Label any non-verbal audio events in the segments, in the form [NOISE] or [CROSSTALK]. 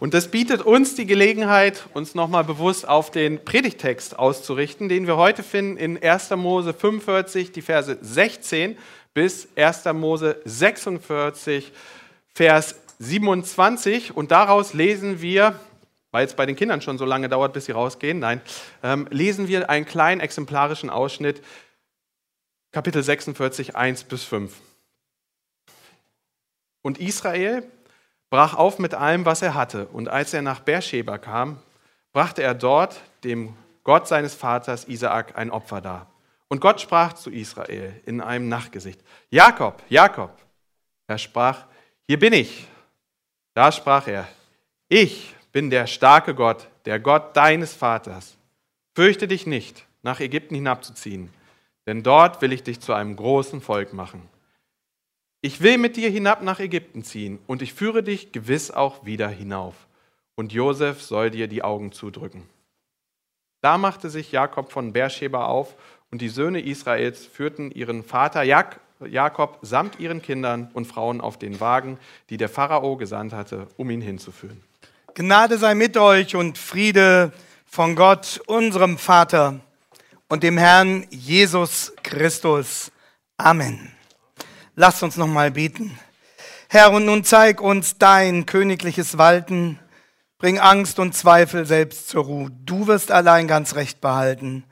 Und das bietet uns die Gelegenheit, uns nochmal bewusst auf den Predigtext auszurichten, den wir heute finden in 1. Mose 45, die Verse 16 bis 1. Mose 46, Vers 27. Und daraus lesen wir, weil es bei den Kindern schon so lange dauert, bis sie rausgehen, nein, ähm, lesen wir einen kleinen exemplarischen Ausschnitt, Kapitel 46, 1 bis 5. Und Israel brach auf mit allem, was er hatte. Und als er nach Beersheba kam, brachte er dort dem Gott seines Vaters Isaak ein Opfer dar. Und Gott sprach zu Israel in einem Nachtgesicht, Jakob, Jakob. Er sprach, hier bin ich. Da sprach er, ich bin der starke Gott, der Gott deines Vaters. Fürchte dich nicht, nach Ägypten hinabzuziehen, denn dort will ich dich zu einem großen Volk machen. Ich will mit dir hinab nach Ägypten ziehen und ich führe dich gewiss auch wieder hinauf. Und Josef soll dir die Augen zudrücken. Da machte sich Jakob von Beersheba auf und die Söhne Israels führten ihren Vater Jakob samt ihren Kindern und Frauen auf den Wagen, die der Pharao gesandt hatte, um ihn hinzuführen. Gnade sei mit euch und Friede von Gott, unserem Vater und dem Herrn Jesus Christus. Amen. Lass uns noch mal beten. Herr, und nun zeig uns dein königliches Walten. Bring Angst und Zweifel selbst zur Ruhe. Du wirst allein ganz recht behalten.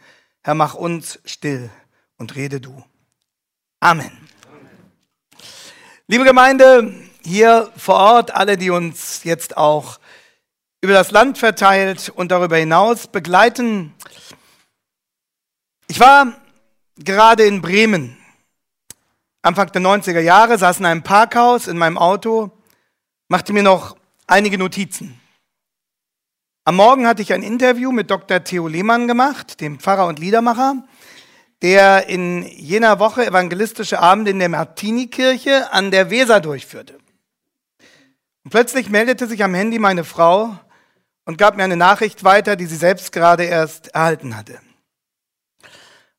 Herr, mach uns still und rede du. Amen. Liebe Gemeinde, hier vor Ort, alle, die uns jetzt auch über das Land verteilt und darüber hinaus begleiten. Ich war gerade in Bremen Anfang der 90er Jahre, saß in einem Parkhaus in meinem Auto, machte mir noch einige Notizen. Am Morgen hatte ich ein Interview mit Dr. Theo Lehmann gemacht, dem Pfarrer und Liedermacher, der in jener Woche evangelistische Abende in der Martini-Kirche an der Weser durchführte. Und plötzlich meldete sich am Handy meine Frau und gab mir eine Nachricht weiter, die sie selbst gerade erst erhalten hatte.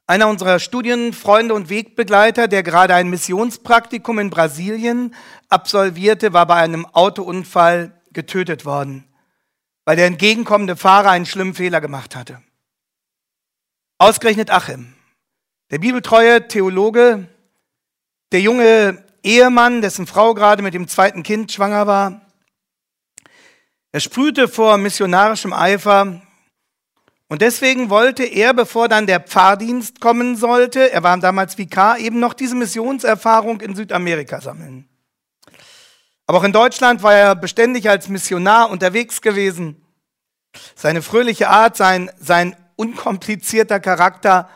Einer unserer Studienfreunde und Wegbegleiter, der gerade ein Missionspraktikum in Brasilien absolvierte, war bei einem Autounfall getötet worden, weil der entgegenkommende Fahrer einen schlimmen Fehler gemacht hatte. Ausgerechnet Achim, der bibeltreue Theologe, der junge Ehemann, dessen Frau gerade mit dem zweiten Kind schwanger war, er sprühte vor missionarischem Eifer und deswegen wollte er, bevor dann der Pfarrdienst kommen sollte, er war damals Vikar, eben noch diese Missionserfahrung in Südamerika sammeln. Aber auch in Deutschland war er beständig als Missionar unterwegs gewesen. Seine fröhliche Art, sein, sein unkomplizierter Charakter,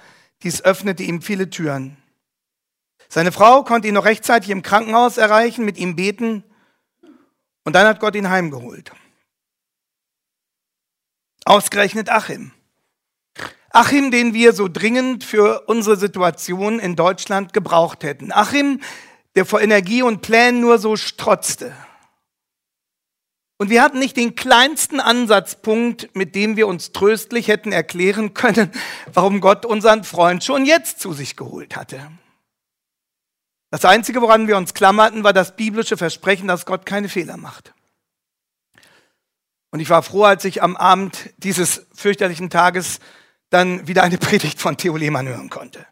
dies öffnete ihm viele Türen. Seine Frau konnte ihn noch rechtzeitig im Krankenhaus erreichen, mit ihm beten und dann hat Gott ihn heimgeholt. Ausgerechnet Achim. Achim, den wir so dringend für unsere Situation in Deutschland gebraucht hätten. Achim, der vor Energie und Plänen nur so strotzte. Und wir hatten nicht den kleinsten Ansatzpunkt, mit dem wir uns tröstlich hätten erklären können, [LAUGHS] warum Gott unseren Freund schon jetzt zu sich geholt hatte. Das Einzige, woran wir uns klammerten, war das biblische Versprechen, dass Gott keine Fehler macht. Und ich war froh, als ich am Abend dieses fürchterlichen Tages dann wieder eine [LAUGHS] Predigt von Theo Lehmann hören konnte.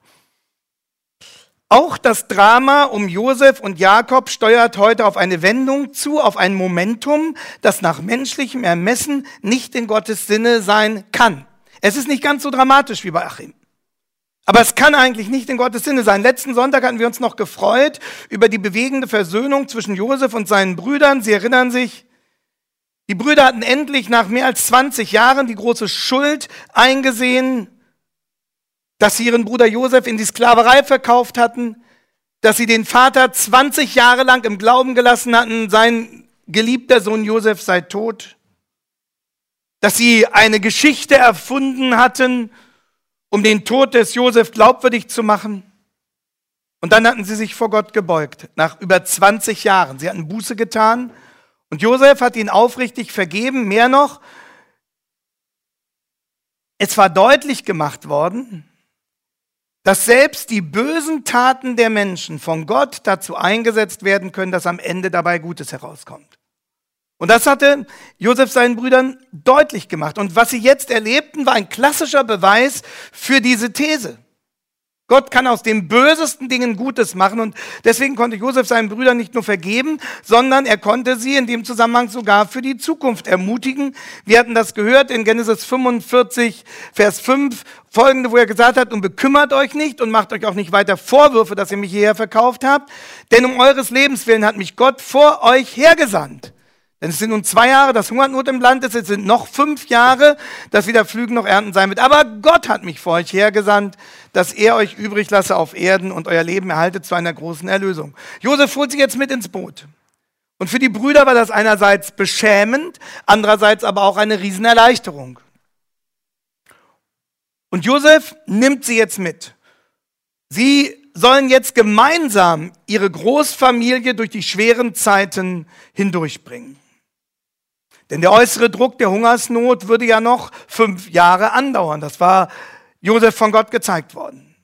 Auch das Drama um Josef und Jakob steuert heute auf eine Wendung zu, auf ein Momentum, das nach menschlichem Ermessen nicht in Gottes Sinne sein kann. Es ist nicht ganz so dramatisch wie bei Achim. Aber es kann eigentlich nicht in Gottes Sinne sein. Letzten Sonntag hatten wir uns noch gefreut über die bewegende Versöhnung zwischen Josef und seinen Brüdern. Sie erinnern sich, die Brüder hatten endlich nach mehr als 20 Jahren die große Schuld eingesehen, dass sie ihren Bruder Josef in die Sklaverei verkauft hatten, dass sie den Vater 20 Jahre lang im Glauben gelassen hatten, sein geliebter Sohn Josef sei tot, dass sie eine Geschichte erfunden hatten, um den Tod des Josef glaubwürdig zu machen. Und dann hatten sie sich vor Gott gebeugt, nach über 20 Jahren. Sie hatten Buße getan und Josef hat ihn aufrichtig vergeben, mehr noch, es war deutlich gemacht worden, dass selbst die bösen Taten der Menschen von Gott dazu eingesetzt werden können, dass am Ende dabei Gutes herauskommt. Und das hatte Josef seinen Brüdern deutlich gemacht. Und was sie jetzt erlebten, war ein klassischer Beweis für diese These. Gott kann aus den bösesten Dingen Gutes machen und deswegen konnte Josef seinen Brüdern nicht nur vergeben, sondern er konnte sie in dem Zusammenhang sogar für die Zukunft ermutigen. Wir hatten das gehört in Genesis 45, Vers 5, folgende, wo er gesagt hat, und bekümmert euch nicht und macht euch auch nicht weiter Vorwürfe, dass ihr mich hierher verkauft habt, denn um eures Lebens willen hat mich Gott vor euch hergesandt. Es sind nun zwei Jahre, dass Hungertnot im Land ist, es sind noch fünf Jahre, dass weder Flügen noch Ernten sein wird. Aber Gott hat mich vor euch hergesandt, dass er euch übrig lasse auf Erden und euer Leben erhaltet zu einer großen Erlösung. Josef holt sie jetzt mit ins Boot. Und für die Brüder war das einerseits beschämend, andererseits aber auch eine Riesenerleichterung. Und Josef nimmt sie jetzt mit. Sie sollen jetzt gemeinsam ihre Großfamilie durch die schweren Zeiten hindurchbringen. Denn der äußere Druck der Hungersnot würde ja noch fünf Jahre andauern. Das war Josef von Gott gezeigt worden.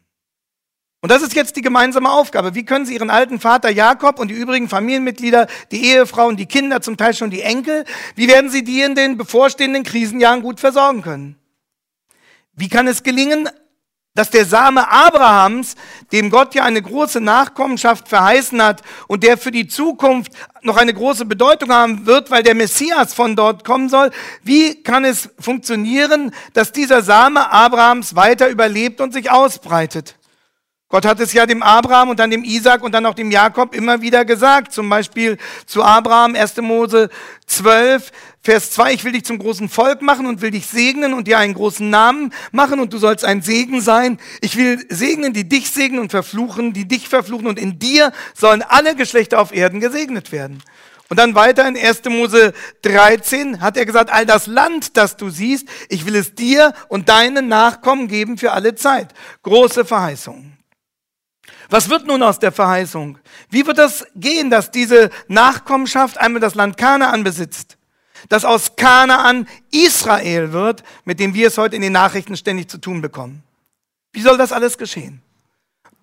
Und das ist jetzt die gemeinsame Aufgabe. Wie können Sie Ihren alten Vater Jakob und die übrigen Familienmitglieder, die Ehefrauen, die Kinder, zum Teil schon die Enkel, wie werden Sie die in den bevorstehenden Krisenjahren gut versorgen können? Wie kann es gelingen, dass der Same Abrahams, dem Gott ja eine große Nachkommenschaft verheißen hat und der für die Zukunft noch eine große Bedeutung haben wird, weil der Messias von dort kommen soll, wie kann es funktionieren, dass dieser Same Abrahams weiter überlebt und sich ausbreitet? Gott hat es ja dem Abraham und dann dem Isaac und dann auch dem Jakob immer wieder gesagt. Zum Beispiel zu Abraham, 1. Mose 12, Vers 2, ich will dich zum großen Volk machen und will dich segnen und dir einen großen Namen machen und du sollst ein Segen sein. Ich will segnen, die dich segnen und verfluchen, die dich verfluchen und in dir sollen alle Geschlechter auf Erden gesegnet werden. Und dann weiter in 1. Mose 13 hat er gesagt, all das Land, das du siehst, ich will es dir und deinen Nachkommen geben für alle Zeit. Große Verheißung. Was wird nun aus der Verheißung? Wie wird das gehen, dass diese Nachkommenschaft einmal das Land Kanaan besitzt? Dass aus Kanaan Israel wird, mit dem wir es heute in den Nachrichten ständig zu tun bekommen. Wie soll das alles geschehen?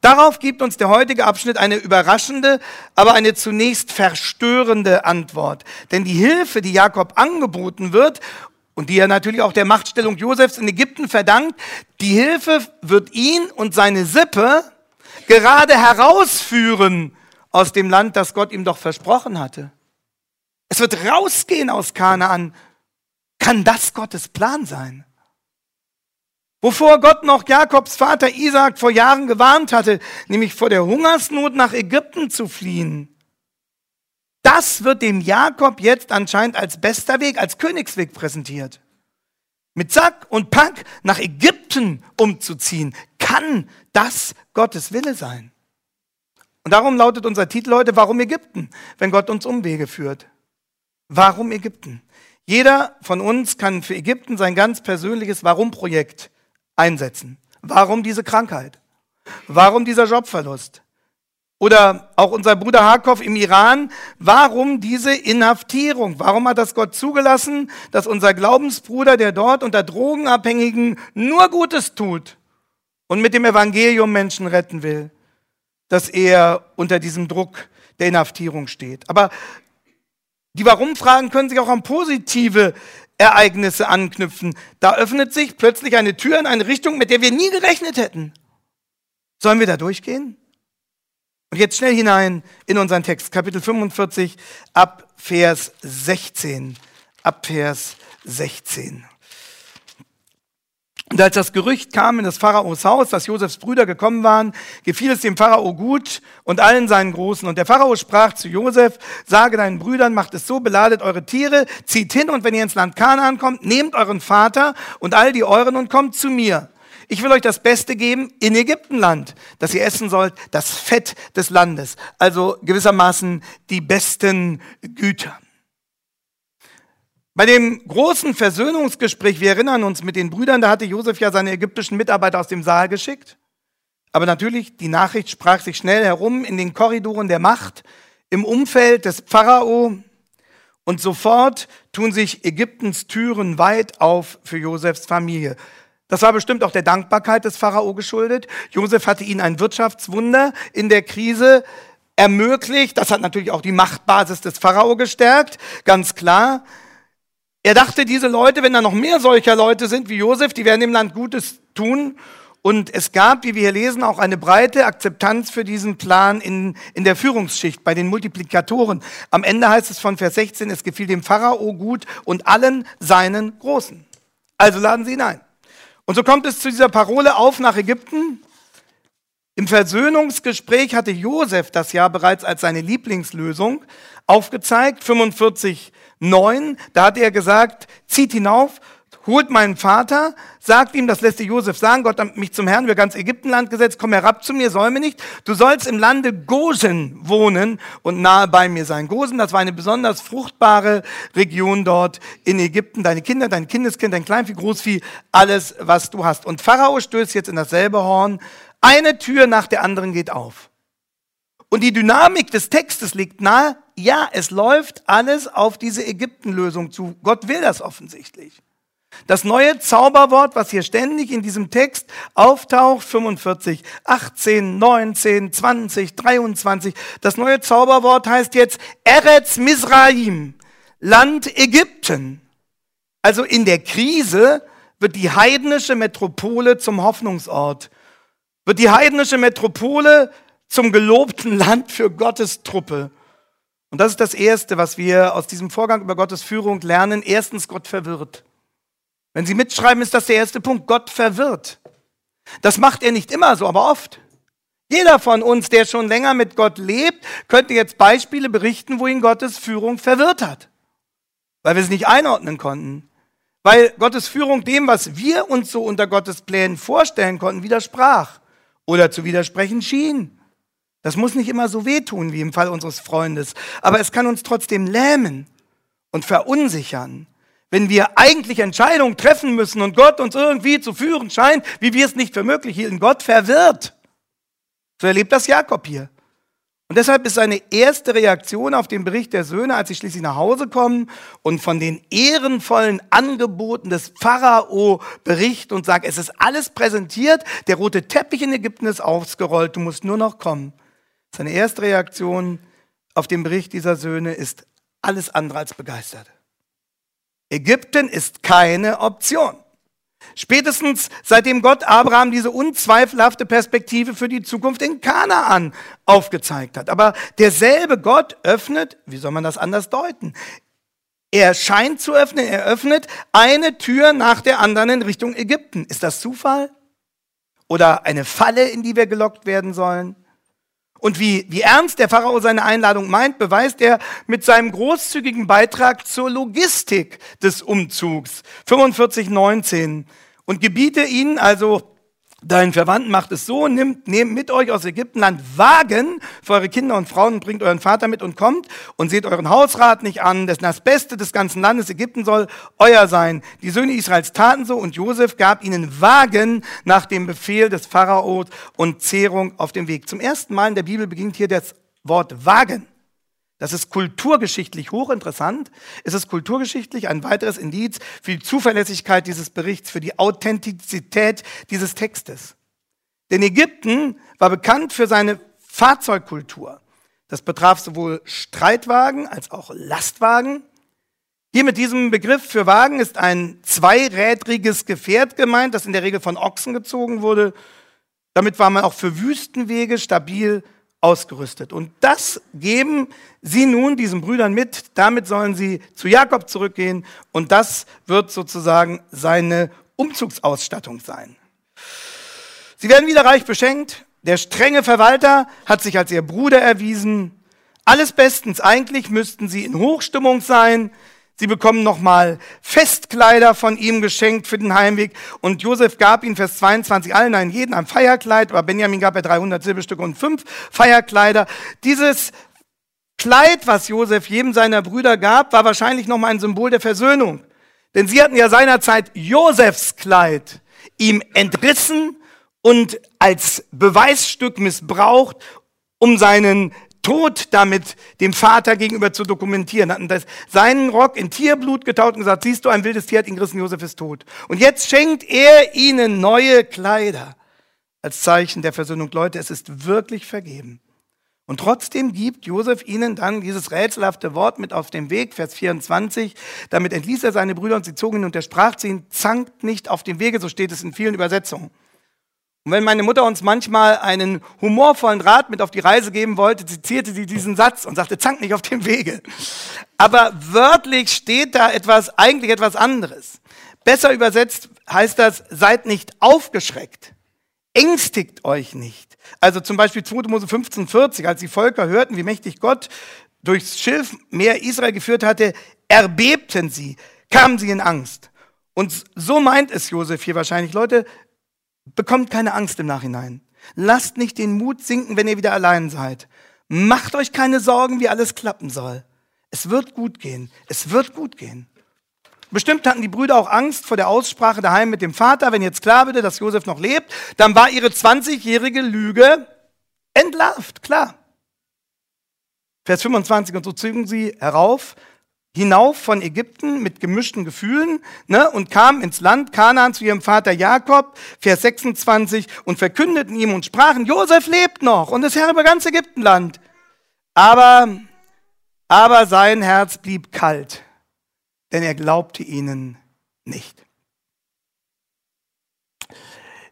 Darauf gibt uns der heutige Abschnitt eine überraschende, aber eine zunächst verstörende Antwort. Denn die Hilfe, die Jakob angeboten wird und die er natürlich auch der Machtstellung Josefs in Ägypten verdankt, die Hilfe wird ihn und seine Sippe gerade herausführen aus dem Land, das Gott ihm doch versprochen hatte. Es wird rausgehen aus Kanaan. Kann das Gottes Plan sein? Wovor Gott noch Jakobs Vater Isaac vor Jahren gewarnt hatte, nämlich vor der Hungersnot nach Ägypten zu fliehen. Das wird dem Jakob jetzt anscheinend als bester Weg, als Königsweg präsentiert. Mit Zack und Pack nach Ägypten umzuziehen, kann das Gottes Wille sein? Und darum lautet unser Titel heute, warum Ägypten, wenn Gott uns Umwege führt? Warum Ägypten? Jeder von uns kann für Ägypten sein ganz persönliches Warum-Projekt einsetzen. Warum diese Krankheit? Warum dieser Jobverlust? Oder auch unser Bruder Harkov im Iran, warum diese Inhaftierung? Warum hat das Gott zugelassen, dass unser Glaubensbruder, der dort unter Drogenabhängigen nur Gutes tut, und mit dem Evangelium Menschen retten will, dass er unter diesem Druck der Inhaftierung steht. Aber die Warum-Fragen können sich auch an positive Ereignisse anknüpfen. Da öffnet sich plötzlich eine Tür in eine Richtung, mit der wir nie gerechnet hätten. Sollen wir da durchgehen? Und jetzt schnell hinein in unseren Text, Kapitel 45, ab Vers 16. Ab Vers 16. Und als das Gerücht kam in das Pharaos Haus, dass Josefs Brüder gekommen waren, gefiel es dem Pharao gut und allen seinen Großen. Und der Pharao sprach zu Josef, sage deinen Brüdern, macht es so, beladet eure Tiere, zieht hin und wenn ihr ins Land Kanaan kommt, nehmt euren Vater und all die euren und kommt zu mir. Ich will euch das Beste geben in Ägyptenland, dass ihr essen sollt, das Fett des Landes. Also gewissermaßen die besten Güter. Bei dem großen Versöhnungsgespräch, wir erinnern uns mit den Brüdern, da hatte Josef ja seine ägyptischen Mitarbeiter aus dem Saal geschickt. Aber natürlich, die Nachricht sprach sich schnell herum in den Korridoren der Macht, im Umfeld des Pharao. Und sofort tun sich Ägyptens Türen weit auf für Josefs Familie. Das war bestimmt auch der Dankbarkeit des Pharao geschuldet. Josef hatte ihnen ein Wirtschaftswunder in der Krise ermöglicht. Das hat natürlich auch die Machtbasis des Pharao gestärkt, ganz klar. Er dachte, diese Leute, wenn da noch mehr solcher Leute sind wie Josef, die werden dem Land Gutes tun. Und es gab, wie wir hier lesen, auch eine breite Akzeptanz für diesen Plan in, in der Führungsschicht, bei den Multiplikatoren. Am Ende heißt es von Vers 16, es gefiel dem Pharao gut und allen seinen Großen. Also laden sie ihn ein. Und so kommt es zu dieser Parole auf nach Ägypten. Im Versöhnungsgespräch hatte Josef das ja bereits als seine Lieblingslösung aufgezeigt, 45, 9, da hat er gesagt, zieht hinauf, holt meinen Vater, sagt ihm, das lässt dir Josef sagen, Gott hat mich zum Herrn über ganz Ägyptenland gesetzt, komm herab zu mir, mir nicht. Du sollst im Lande Gosen wohnen und nahe bei mir sein. Gosen, das war eine besonders fruchtbare Region dort in Ägypten. Deine Kinder, dein Kindeskind, dein Kleinvieh, Großvieh, alles, was du hast. Und Pharao stößt jetzt in dasselbe Horn. Eine Tür nach der anderen geht auf. Und die Dynamik des Textes liegt nahe, ja, es läuft alles auf diese Ägyptenlösung zu. Gott will das offensichtlich. Das neue Zauberwort, was hier ständig in diesem Text auftaucht, 45, 18, 19, 20, 23, das neue Zauberwort heißt jetzt Eretz Misraim, Land Ägypten. Also in der Krise wird die heidnische Metropole zum Hoffnungsort, wird die heidnische Metropole zum gelobten Land für Gottes Truppe. Und das ist das Erste, was wir aus diesem Vorgang über Gottes Führung lernen. Erstens, Gott verwirrt. Wenn Sie mitschreiben, ist das der erste Punkt. Gott verwirrt. Das macht er nicht immer so, aber oft. Jeder von uns, der schon länger mit Gott lebt, könnte jetzt Beispiele berichten, wo ihn Gottes Führung verwirrt hat. Weil wir es nicht einordnen konnten. Weil Gottes Führung dem, was wir uns so unter Gottes Plänen vorstellen konnten, widersprach oder zu widersprechen schien. Das muss nicht immer so wehtun wie im Fall unseres Freundes, aber es kann uns trotzdem lähmen und verunsichern, wenn wir eigentlich Entscheidungen treffen müssen und Gott uns irgendwie zu führen scheint, wie wir es nicht für möglich hielten. Gott verwirrt. So erlebt das Jakob hier. Und deshalb ist seine erste Reaktion auf den Bericht der Söhne, als sie schließlich nach Hause kommen und von den ehrenvollen Angeboten des Pharao berichten und sagen, es ist alles präsentiert, der rote Teppich in Ägypten ist ausgerollt, du musst nur noch kommen. Seine erste Reaktion auf den Bericht dieser Söhne ist alles andere als begeistert. Ägypten ist keine Option. Spätestens seitdem Gott Abraham diese unzweifelhafte Perspektive für die Zukunft in Kanaan aufgezeigt hat. Aber derselbe Gott öffnet, wie soll man das anders deuten? Er scheint zu öffnen, er öffnet eine Tür nach der anderen in Richtung Ägypten. Ist das Zufall? Oder eine Falle, in die wir gelockt werden sollen? Und wie, wie ernst der Pharao seine Einladung meint, beweist er mit seinem großzügigen Beitrag zur Logistik des Umzugs. 45,19. Und gebiete ihnen, also Deinen Verwandten macht es so, nehmt, nehmt mit euch aus Ägyptenland Wagen für eure Kinder und Frauen und bringt euren Vater mit und kommt und seht euren Hausrat nicht an, dessen das Beste des ganzen Landes Ägypten soll euer sein. Die Söhne Israels taten so und Josef gab ihnen Wagen nach dem Befehl des Pharaos und Zehrung auf dem Weg. Zum ersten Mal in der Bibel beginnt hier das Wort Wagen. Das ist kulturgeschichtlich hochinteressant. Es ist kulturgeschichtlich ein weiteres Indiz für die Zuverlässigkeit dieses Berichts, für die Authentizität dieses Textes. Denn Ägypten war bekannt für seine Fahrzeugkultur. Das betraf sowohl Streitwagen als auch Lastwagen. Hier mit diesem Begriff für Wagen ist ein zweirädriges Gefährt gemeint, das in der Regel von Ochsen gezogen wurde. Damit war man auch für Wüstenwege stabil ausgerüstet. Und das geben sie nun diesen Brüdern mit. Damit sollen sie zu Jakob zurückgehen. Und das wird sozusagen seine Umzugsausstattung sein. Sie werden wieder reich beschenkt. Der strenge Verwalter hat sich als ihr Bruder erwiesen. Alles bestens. Eigentlich müssten sie in Hochstimmung sein. Sie bekommen nochmal Festkleider von ihm geschenkt für den Heimweg. Und Josef gab ihnen Vers 22 allen einen jeden ein Feierkleid, aber Benjamin gab er 300 Silberstücke und fünf Feierkleider. Dieses Kleid, was Josef jedem seiner Brüder gab, war wahrscheinlich nochmal ein Symbol der Versöhnung. Denn sie hatten ja seinerzeit Josefs Kleid ihm entrissen und als Beweisstück missbraucht, um seinen Tod damit dem Vater gegenüber zu dokumentieren. Hatten das, seinen Rock in Tierblut getaut und gesagt, siehst du, ein wildes Tier hat ihn gerissen, Josef ist tot. Und jetzt schenkt er ihnen neue Kleider als Zeichen der Versöhnung. Leute, es ist wirklich vergeben. Und trotzdem gibt Josef ihnen dann dieses rätselhafte Wort mit auf dem Weg, Vers 24. Damit entließ er seine Brüder und sie zogen ihn und er sprach zu ihnen, zankt nicht auf dem Wege, so steht es in vielen Übersetzungen. Und wenn meine Mutter uns manchmal einen humorvollen Rat mit auf die Reise geben wollte, zitierte sie diesen Satz und sagte, zank nicht auf dem Wege. Aber wörtlich steht da etwas, eigentlich etwas anderes. Besser übersetzt heißt das, seid nicht aufgeschreckt. Ängstigt euch nicht. Also zum Beispiel 2. Mose 15, 40, als die Völker hörten, wie mächtig Gott durchs Schilfmeer Israel geführt hatte, erbebten sie, kamen sie in Angst. Und so meint es Josef hier wahrscheinlich. Leute, Bekommt keine Angst im Nachhinein. Lasst nicht den Mut sinken, wenn ihr wieder allein seid. Macht euch keine Sorgen, wie alles klappen soll. Es wird gut gehen. Es wird gut gehen. Bestimmt hatten die Brüder auch Angst vor der Aussprache daheim mit dem Vater. Wenn jetzt klar würde, dass Josef noch lebt, dann war ihre 20-jährige Lüge entlarvt, klar. Vers 25, und so zögen sie herauf hinauf von Ägypten mit gemischten Gefühlen ne, und kamen ins Land Kanaan zu ihrem Vater Jakob, Vers 26, und verkündeten ihm und sprachen, Josef lebt noch und ist Herr über ganz Ägyptenland. Aber, aber sein Herz blieb kalt, denn er glaubte ihnen nicht.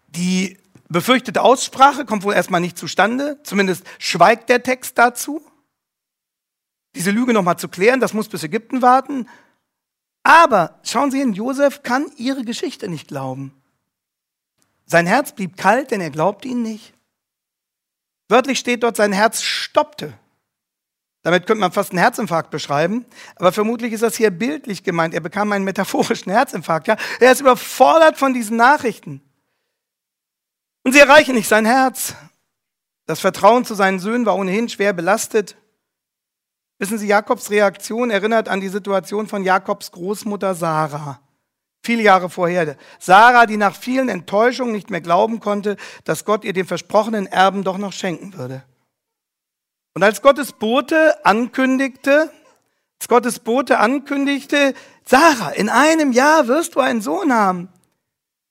Die befürchtete Aussprache kommt wohl erstmal nicht zustande, zumindest schweigt der Text dazu diese Lüge nochmal zu klären. Das muss bis Ägypten warten. Aber schauen Sie hin, Josef kann ihre Geschichte nicht glauben. Sein Herz blieb kalt, denn er glaubte ihnen nicht. Wörtlich steht dort, sein Herz stoppte. Damit könnte man fast einen Herzinfarkt beschreiben, aber vermutlich ist das hier bildlich gemeint. Er bekam einen metaphorischen Herzinfarkt. Ja? Er ist überfordert von diesen Nachrichten. Und sie erreichen nicht sein Herz. Das Vertrauen zu seinen Söhnen war ohnehin schwer belastet. Wissen Sie, Jakobs Reaktion erinnert an die Situation von Jakobs Großmutter Sarah. Viele Jahre vorher. Sarah, die nach vielen Enttäuschungen nicht mehr glauben konnte, dass Gott ihr den versprochenen Erben doch noch schenken würde. Und als Gottes Bote ankündigte, als Gottes Bote ankündigte, Sarah, in einem Jahr wirst du einen Sohn haben.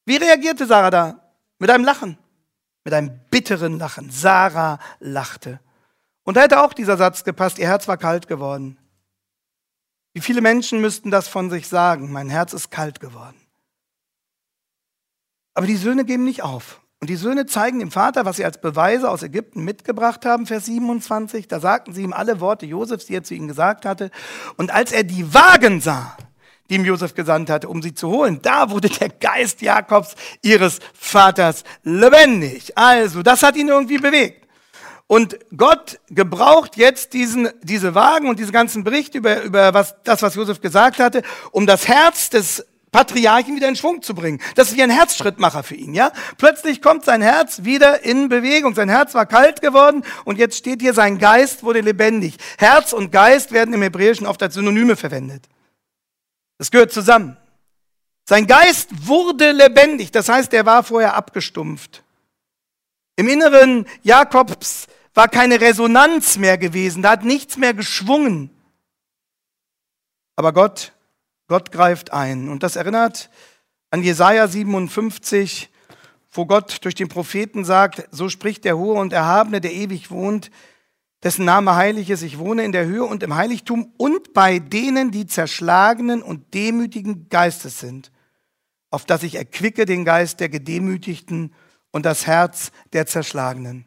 Wie reagierte Sarah da? Mit einem Lachen, mit einem bitteren Lachen. Sarah lachte. Und da hätte auch dieser Satz gepasst, ihr Herz war kalt geworden. Wie viele Menschen müssten das von sich sagen, mein Herz ist kalt geworden. Aber die Söhne geben nicht auf. Und die Söhne zeigen dem Vater, was sie als Beweise aus Ägypten mitgebracht haben, Vers 27. Da sagten sie ihm alle Worte Josefs, die er zu ihnen gesagt hatte. Und als er die Wagen sah, die ihm Josef gesandt hatte, um sie zu holen, da wurde der Geist Jakobs, ihres Vaters, lebendig. Also, das hat ihn irgendwie bewegt. Und Gott gebraucht jetzt diesen, diese Wagen und diesen ganzen Bericht über, über was, das, was Josef gesagt hatte, um das Herz des Patriarchen wieder in Schwung zu bringen. Das ist wie ein Herzschrittmacher für ihn, ja? Plötzlich kommt sein Herz wieder in Bewegung. Sein Herz war kalt geworden und jetzt steht hier, sein Geist wurde lebendig. Herz und Geist werden im Hebräischen oft als Synonyme verwendet. Das gehört zusammen. Sein Geist wurde lebendig, das heißt, er war vorher abgestumpft. Im Inneren Jakobs war keine Resonanz mehr gewesen, da hat nichts mehr geschwungen. Aber Gott, Gott greift ein. Und das erinnert an Jesaja 57, wo Gott durch den Propheten sagt, so spricht der Hohe und Erhabene, der ewig wohnt, dessen Name heilig ist, ich wohne in der Höhe und im Heiligtum und bei denen, die zerschlagenen und demütigen Geistes sind, auf dass ich erquicke den Geist der Gedemütigten und das Herz der Zerschlagenen.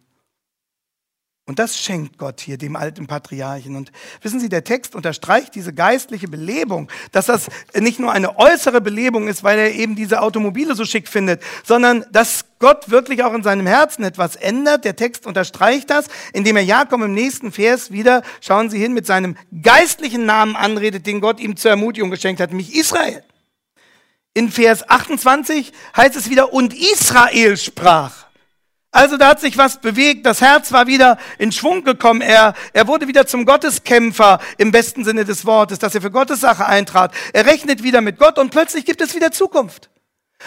Und das schenkt Gott hier dem alten Patriarchen. Und wissen Sie, der Text unterstreicht diese geistliche Belebung, dass das nicht nur eine äußere Belebung ist, weil er eben diese Automobile so schick findet, sondern dass Gott wirklich auch in seinem Herzen etwas ändert. Der Text unterstreicht das, indem er Jakob im nächsten Vers wieder, schauen Sie hin, mit seinem geistlichen Namen anredet, den Gott ihm zur Ermutigung geschenkt hat, nämlich Israel. In Vers 28 heißt es wieder, und Israel sprach. Also da hat sich was bewegt, das Herz war wieder in Schwung gekommen, er, er wurde wieder zum Gotteskämpfer im besten Sinne des Wortes, dass er für Gottes Sache eintrat. Er rechnet wieder mit Gott und plötzlich gibt es wieder Zukunft.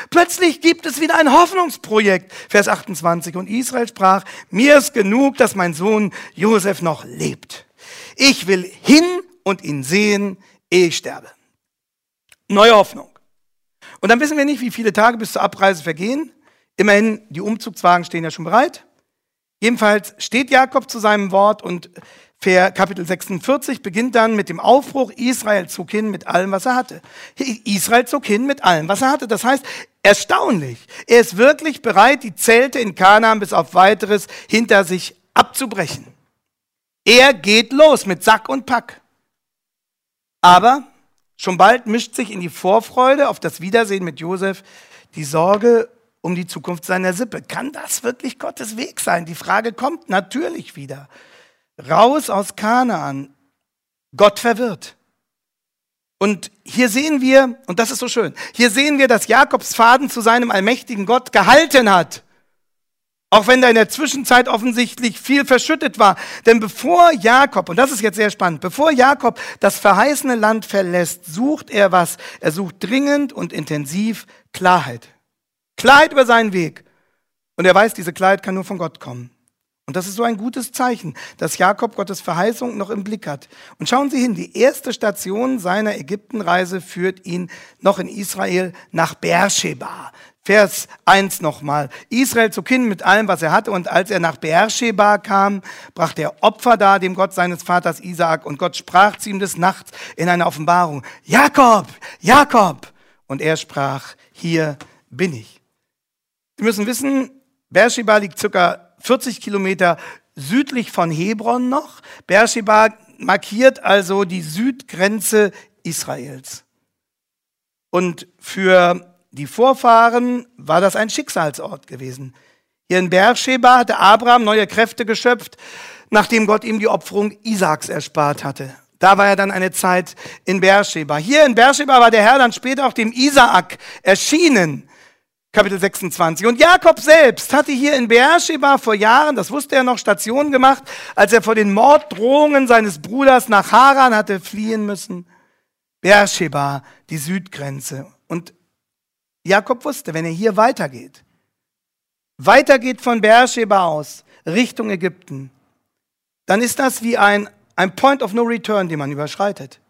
Plötzlich gibt es wieder ein Hoffnungsprojekt. Vers 28. Und Israel sprach, mir ist genug, dass mein Sohn Josef noch lebt. Ich will hin und ihn sehen, ehe ich sterbe. Neue Hoffnung. Und dann wissen wir nicht, wie viele Tage bis zur Abreise vergehen. Immerhin, die Umzugswagen stehen ja schon bereit. Jedenfalls steht Jakob zu seinem Wort und Kapitel 46 beginnt dann mit dem Aufbruch, Israel zog hin mit allem, was er hatte. Israel zog hin mit allem, was er hatte. Das heißt, erstaunlich. Er ist wirklich bereit, die Zelte in Kanaan bis auf weiteres hinter sich abzubrechen. Er geht los mit Sack und Pack. Aber schon bald mischt sich in die Vorfreude auf das Wiedersehen mit Josef die Sorge um die Zukunft seiner Sippe. Kann das wirklich Gottes Weg sein? Die Frage kommt natürlich wieder. Raus aus Kanaan. Gott verwirrt. Und hier sehen wir, und das ist so schön, hier sehen wir, dass Jakobs Faden zu seinem allmächtigen Gott gehalten hat. Auch wenn da in der Zwischenzeit offensichtlich viel verschüttet war. Denn bevor Jakob, und das ist jetzt sehr spannend, bevor Jakob das verheißene Land verlässt, sucht er was? Er sucht dringend und intensiv Klarheit. Klarheit über seinen Weg. Und er weiß, diese Klarheit kann nur von Gott kommen. Und das ist so ein gutes Zeichen, dass Jakob Gottes Verheißung noch im Blick hat. Und schauen Sie hin, die erste Station seiner Ägyptenreise führt ihn noch in Israel nach Beersheba. Vers 1 nochmal. Israel zog hin mit allem, was er hatte, und als er nach Beersheba kam, brachte er Opfer dar dem Gott seines Vaters Isaak, und Gott sprach zu ihm des Nachts in einer Offenbarung, Jakob, Jakob! Und er sprach, hier bin ich. Sie müssen wissen, Beersheba liegt circa 40 Kilometer südlich von Hebron noch. Beersheba markiert also die Südgrenze Israels. Und für die Vorfahren war das ein Schicksalsort gewesen. Hier in Beersheba hatte Abraham neue Kräfte geschöpft, nachdem Gott ihm die Opferung Isaaks erspart hatte. Da war er dann eine Zeit in Beersheba. Hier in Beersheba war der Herr dann später auch dem Isaak erschienen. Kapitel 26. Und Jakob selbst hatte hier in Beersheba vor Jahren, das wusste er noch, Station gemacht, als er vor den Morddrohungen seines Bruders nach Haran hatte fliehen müssen. Beersheba, die Südgrenze. Und Jakob wusste, wenn er hier weitergeht, weitergeht von Beersheba aus Richtung Ägypten, dann ist das wie ein, ein Point of No Return, den man überschreitet.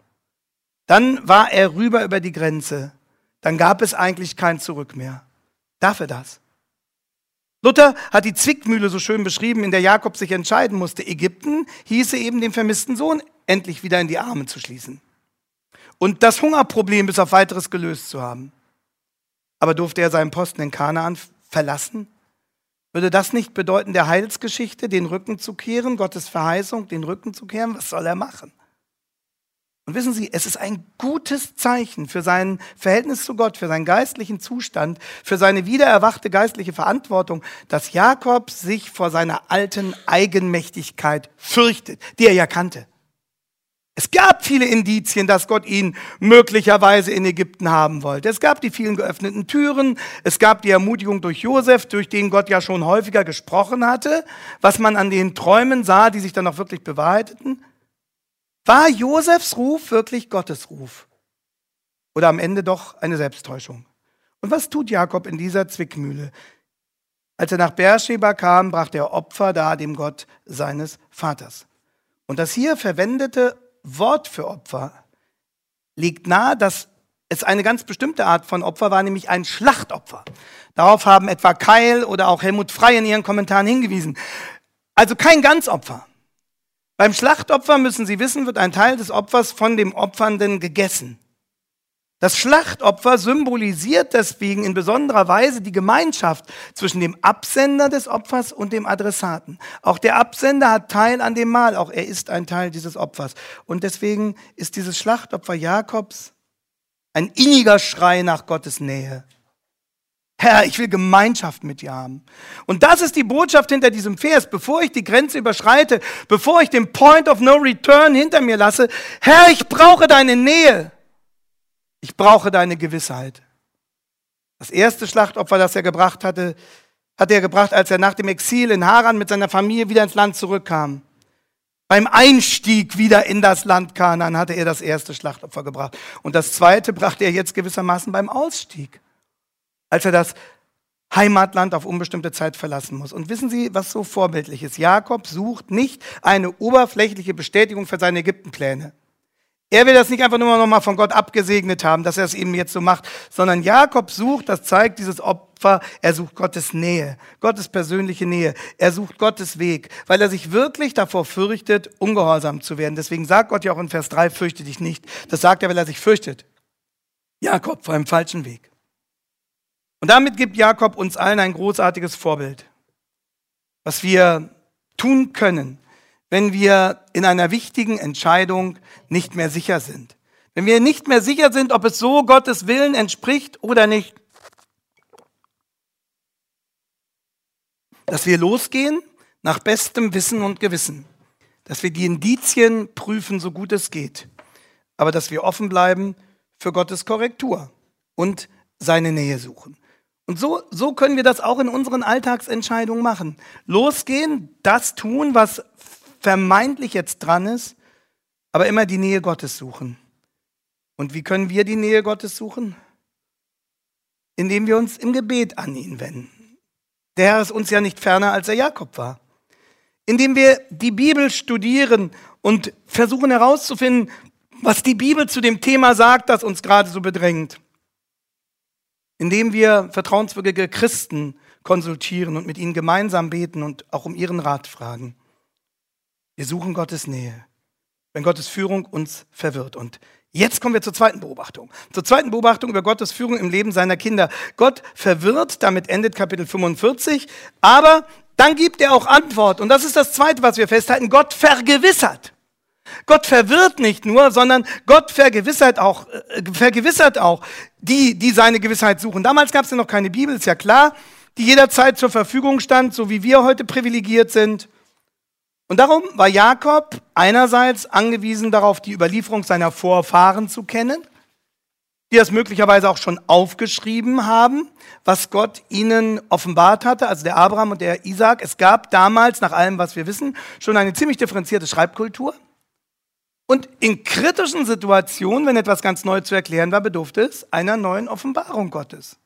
Dann war er rüber über die Grenze. Dann gab es eigentlich kein Zurück mehr. Darf er das? Luther hat die Zwickmühle so schön beschrieben, in der Jakob sich entscheiden musste. Ägypten hieße eben den vermissten Sohn endlich wieder in die Arme zu schließen. Und das Hungerproblem bis auf weiteres gelöst zu haben. Aber durfte er seinen Posten in Kanaan verlassen? Würde das nicht bedeuten, der Heilsgeschichte den Rücken zu kehren, Gottes Verheißung den Rücken zu kehren? Was soll er machen? Und wissen Sie, es ist ein gutes Zeichen für sein Verhältnis zu Gott, für seinen geistlichen Zustand, für seine wiedererwachte geistliche Verantwortung, dass Jakob sich vor seiner alten Eigenmächtigkeit fürchtet, die er ja kannte. Es gab viele Indizien, dass Gott ihn möglicherweise in Ägypten haben wollte. Es gab die vielen geöffneten Türen, es gab die Ermutigung durch Josef, durch den Gott ja schon häufiger gesprochen hatte, was man an den Träumen sah, die sich dann auch wirklich bewahrheiteten. War Josefs Ruf wirklich Gottes Ruf? Oder am Ende doch eine Selbsttäuschung? Und was tut Jakob in dieser Zwickmühle? Als er nach Beersheba kam, brachte er Opfer dar dem Gott seines Vaters. Und das hier verwendete Wort für Opfer liegt nahe, dass es eine ganz bestimmte Art von Opfer war, nämlich ein Schlachtopfer. Darauf haben etwa Keil oder auch Helmut Frey in ihren Kommentaren hingewiesen. Also kein Ganzopfer. Beim Schlachtopfer, müssen Sie wissen, wird ein Teil des Opfers von dem Opfernden gegessen. Das Schlachtopfer symbolisiert deswegen in besonderer Weise die Gemeinschaft zwischen dem Absender des Opfers und dem Adressaten. Auch der Absender hat Teil an dem Mahl, auch er ist ein Teil dieses Opfers. Und deswegen ist dieses Schlachtopfer Jakobs ein inniger Schrei nach Gottes Nähe. Herr, ich will Gemeinschaft mit dir haben. Und das ist die Botschaft hinter diesem Vers. Bevor ich die Grenze überschreite, bevor ich den Point of No Return hinter mir lasse, Herr, ich brauche deine Nähe. Ich brauche deine Gewissheit. Das erste Schlachtopfer, das er gebracht hatte, hat er gebracht, als er nach dem Exil in Haran mit seiner Familie wieder ins Land zurückkam. Beim Einstieg wieder in das Land Kanaan hatte er das erste Schlachtopfer gebracht. Und das zweite brachte er jetzt gewissermaßen beim Ausstieg als er das Heimatland auf unbestimmte Zeit verlassen muss. Und wissen Sie, was so vorbildlich ist? Jakob sucht nicht eine oberflächliche Bestätigung für seine Ägyptenpläne. Er will das nicht einfach nur noch mal von Gott abgesegnet haben, dass er es eben jetzt so macht, sondern Jakob sucht, das zeigt dieses Opfer, er sucht Gottes Nähe, Gottes persönliche Nähe. Er sucht Gottes Weg, weil er sich wirklich davor fürchtet, ungehorsam zu werden. Deswegen sagt Gott ja auch in Vers 3, fürchte dich nicht. Das sagt er, weil er sich fürchtet. Jakob vor einem falschen Weg. Und damit gibt Jakob uns allen ein großartiges Vorbild, was wir tun können, wenn wir in einer wichtigen Entscheidung nicht mehr sicher sind. Wenn wir nicht mehr sicher sind, ob es so Gottes Willen entspricht oder nicht. Dass wir losgehen nach bestem Wissen und Gewissen. Dass wir die Indizien prüfen, so gut es geht. Aber dass wir offen bleiben für Gottes Korrektur und seine Nähe suchen. Und so, so können wir das auch in unseren Alltagsentscheidungen machen. Losgehen, das tun, was vermeintlich jetzt dran ist, aber immer die Nähe Gottes suchen. Und wie können wir die Nähe Gottes suchen? Indem wir uns im Gebet an ihn wenden. Der Herr ist uns ja nicht ferner, als er Jakob war. Indem wir die Bibel studieren und versuchen herauszufinden, was die Bibel zu dem Thema sagt, das uns gerade so bedrängt. Indem wir vertrauenswürdige Christen konsultieren und mit ihnen gemeinsam beten und auch um ihren Rat fragen. Wir suchen Gottes Nähe, wenn Gottes Führung uns verwirrt. Und jetzt kommen wir zur zweiten Beobachtung. Zur zweiten Beobachtung über Gottes Führung im Leben seiner Kinder. Gott verwirrt, damit endet Kapitel 45, aber dann gibt er auch Antwort. Und das ist das Zweite, was wir festhalten. Gott vergewissert. Gott verwirrt nicht nur, sondern Gott vergewissert auch, äh, vergewissert auch die, die seine Gewissheit suchen. Damals gab es ja noch keine Bibel, ist ja klar, die jederzeit zur Verfügung stand, so wie wir heute privilegiert sind. Und darum war Jakob einerseits angewiesen darauf, die Überlieferung seiner Vorfahren zu kennen, die das möglicherweise auch schon aufgeschrieben haben, was Gott ihnen offenbart hatte, also der Abraham und der Isaac. Es gab damals, nach allem, was wir wissen, schon eine ziemlich differenzierte Schreibkultur. Und in kritischen Situationen, wenn etwas ganz neu zu erklären war, bedurfte es einer neuen Offenbarung Gottes.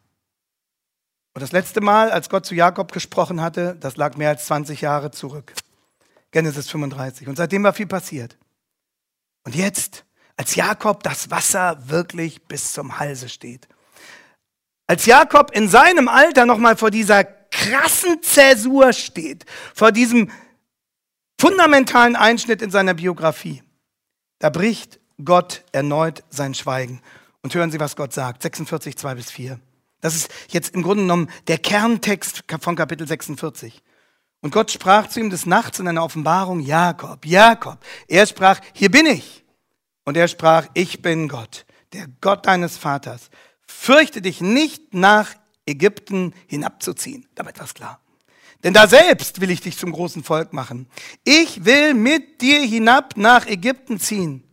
Und das letzte Mal, als Gott zu Jakob gesprochen hatte, das lag mehr als 20 Jahre zurück. Genesis 35. Und seitdem war viel passiert. Und jetzt, als Jakob das Wasser wirklich bis zum Halse steht, als Jakob in seinem Alter nochmal vor dieser krassen Zäsur steht, vor diesem fundamentalen Einschnitt in seiner Biografie, da bricht Gott erneut sein Schweigen. Und hören Sie, was Gott sagt. 46, 2 bis 4. Das ist jetzt im Grunde genommen der Kerntext von Kapitel 46. Und Gott sprach zu ihm des Nachts in einer Offenbarung, Jakob, Jakob. Er sprach, hier bin ich. Und er sprach, ich bin Gott, der Gott deines Vaters. Fürchte dich nicht nach Ägypten hinabzuziehen. Damit war es klar. Denn da selbst will ich dich zum großen Volk machen. Ich will mit dir hinab nach Ägypten ziehen.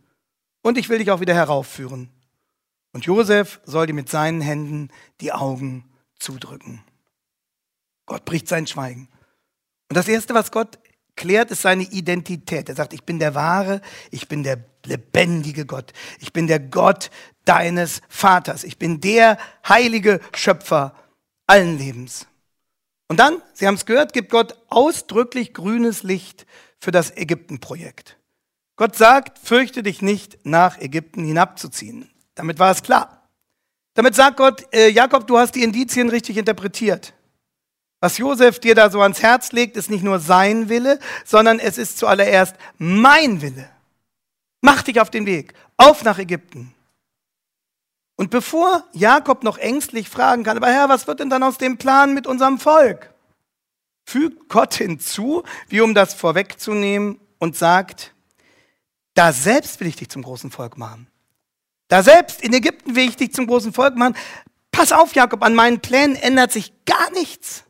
Und ich will dich auch wieder heraufführen. Und Josef soll dir mit seinen Händen die Augen zudrücken. Gott bricht sein Schweigen. Und das Erste, was Gott klärt, ist seine Identität. Er sagt, ich bin der wahre, ich bin der lebendige Gott. Ich bin der Gott deines Vaters. Ich bin der heilige Schöpfer allen Lebens. Und dann, Sie haben es gehört, gibt Gott ausdrücklich grünes Licht für das Ägyptenprojekt. Gott sagt, fürchte dich nicht, nach Ägypten hinabzuziehen. Damit war es klar. Damit sagt Gott, äh, Jakob, du hast die Indizien richtig interpretiert. Was Josef dir da so ans Herz legt, ist nicht nur sein Wille, sondern es ist zuallererst mein Wille. Mach dich auf den Weg, auf nach Ägypten. Und bevor Jakob noch ängstlich fragen kann, aber Herr, was wird denn dann aus dem Plan mit unserem Volk? Fügt Gott hinzu, wie um das vorwegzunehmen, und sagt, da selbst will ich dich zum großen Volk machen. Da selbst in Ägypten will ich dich zum großen Volk machen. Pass auf, Jakob, an meinen Plänen ändert sich gar nichts.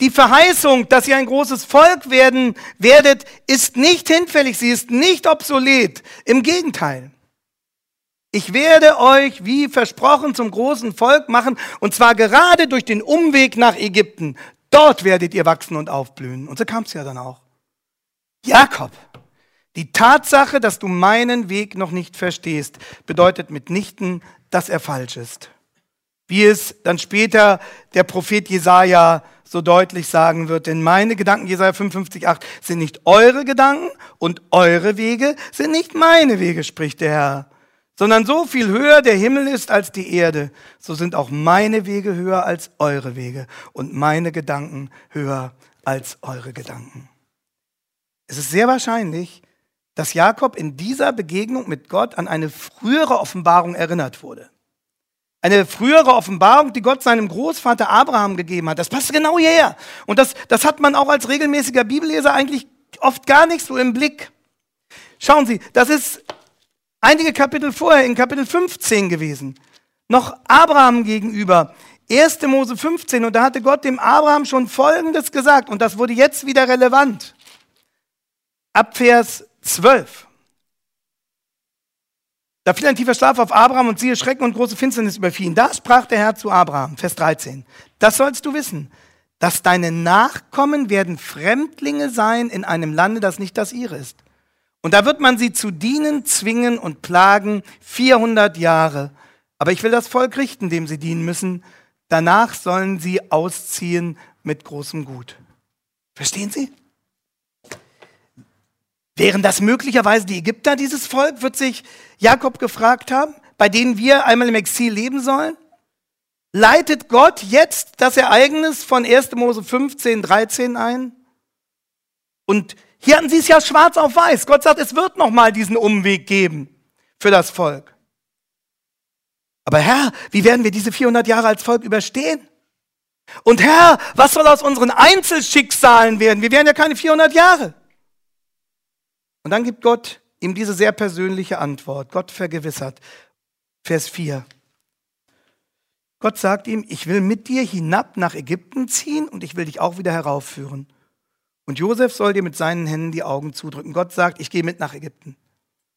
Die Verheißung, dass ihr ein großes Volk werden werdet, ist nicht hinfällig, sie ist nicht obsolet. Im Gegenteil. Ich werde euch, wie versprochen, zum großen Volk machen, und zwar gerade durch den Umweg nach Ägypten. Dort werdet ihr wachsen und aufblühen. Und so kam es ja dann auch. Jakob, die Tatsache, dass du meinen Weg noch nicht verstehst, bedeutet mitnichten, dass er falsch ist. wie es dann später der Prophet Jesaja so deutlich sagen wird, denn meine Gedanken, Jesaja 55, 8, sind nicht eure Gedanken und eure Wege sind nicht meine Wege, spricht der Herr, sondern so viel höher der Himmel ist als die Erde, so sind auch meine Wege höher als eure Wege und meine Gedanken höher als eure Gedanken. Es ist sehr wahrscheinlich, dass Jakob in dieser Begegnung mit Gott an eine frühere Offenbarung erinnert wurde. Eine frühere Offenbarung, die Gott seinem Großvater Abraham gegeben hat. Das passt genau hierher. Und das, das hat man auch als regelmäßiger Bibelleser eigentlich oft gar nicht so im Blick. Schauen Sie, das ist einige Kapitel vorher, in Kapitel 15 gewesen. Noch Abraham gegenüber. 1. Mose 15. Und da hatte Gott dem Abraham schon Folgendes gesagt. Und das wurde jetzt wieder relevant. Ab Vers 12. Da fiel ein tiefer Schlaf auf Abraham und siehe Schrecken und große Finsternis überfiel ihn. Da sprach der Herr zu Abraham, Vers 13. Das sollst du wissen, dass deine Nachkommen werden Fremdlinge sein in einem Lande, das nicht das ihre ist. Und da wird man sie zu dienen, zwingen und plagen 400 Jahre. Aber ich will das Volk richten, dem sie dienen müssen. Danach sollen sie ausziehen mit großem Gut. Verstehen Sie? Wären das möglicherweise die Ägypter, dieses Volk, wird sich Jakob gefragt haben, bei denen wir einmal im Exil leben sollen? Leitet Gott jetzt das Ereignis von 1. Mose 15, 13 ein? Und hier hatten sie es ja schwarz auf weiß. Gott sagt, es wird noch mal diesen Umweg geben für das Volk. Aber Herr, wie werden wir diese 400 Jahre als Volk überstehen? Und Herr, was soll aus unseren Einzelschicksalen werden? Wir werden ja keine 400 Jahre. Und dann gibt Gott ihm diese sehr persönliche Antwort. Gott vergewissert. Vers 4. Gott sagt ihm, ich will mit dir hinab nach Ägypten ziehen und ich will dich auch wieder heraufführen. Und Josef soll dir mit seinen Händen die Augen zudrücken. Gott sagt, ich gehe mit nach Ägypten.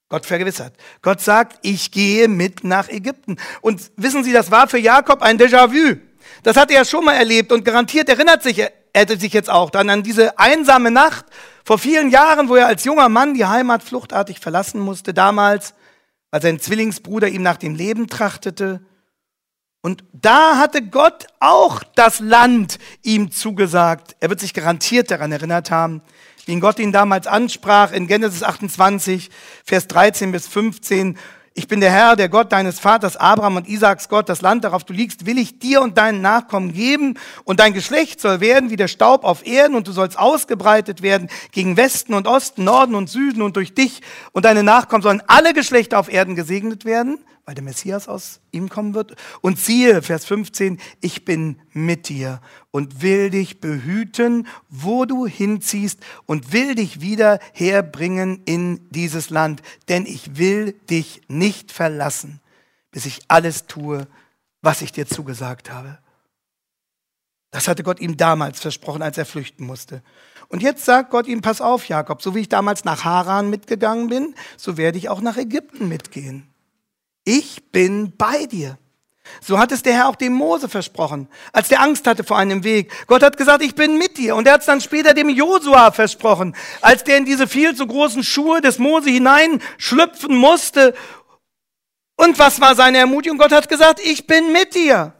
Gott vergewissert. Gott sagt, ich gehe mit nach Ägypten. Und wissen Sie, das war für Jakob ein Déjà-vu. Das hat er schon mal erlebt und garantiert erinnert sich, er sich jetzt auch dann an diese einsame Nacht, vor vielen Jahren, wo er als junger Mann die Heimat fluchtartig verlassen musste, damals, weil sein Zwillingsbruder ihm nach dem Leben trachtete. Und da hatte Gott auch das Land ihm zugesagt. Er wird sich garantiert daran erinnert haben, wie Gott ihn damals ansprach in Genesis 28, Vers 13 bis 15. Ich bin der Herr, der Gott deines Vaters Abraham und Isaaks Gott. Das Land, darauf du liegst, will ich dir und deinen Nachkommen geben. Und dein Geschlecht soll werden wie der Staub auf Erden und du sollst ausgebreitet werden gegen Westen und Osten, Norden und Süden und durch dich und deine Nachkommen sollen alle Geschlechter auf Erden gesegnet werden weil der Messias aus ihm kommen wird. Und siehe, Vers 15, ich bin mit dir und will dich behüten, wo du hinziehst und will dich wieder herbringen in dieses Land. Denn ich will dich nicht verlassen, bis ich alles tue, was ich dir zugesagt habe. Das hatte Gott ihm damals versprochen, als er flüchten musste. Und jetzt sagt Gott ihm, pass auf, Jakob, so wie ich damals nach Haran mitgegangen bin, so werde ich auch nach Ägypten mitgehen. Ich bin bei dir. So hat es der Herr auch dem Mose versprochen, als der Angst hatte vor einem Weg. Gott hat gesagt, ich bin mit dir. Und er hat es dann später dem Josua versprochen, als der in diese viel zu großen Schuhe des Mose hineinschlüpfen musste. Und was war seine Ermutigung? Gott hat gesagt, ich bin mit dir.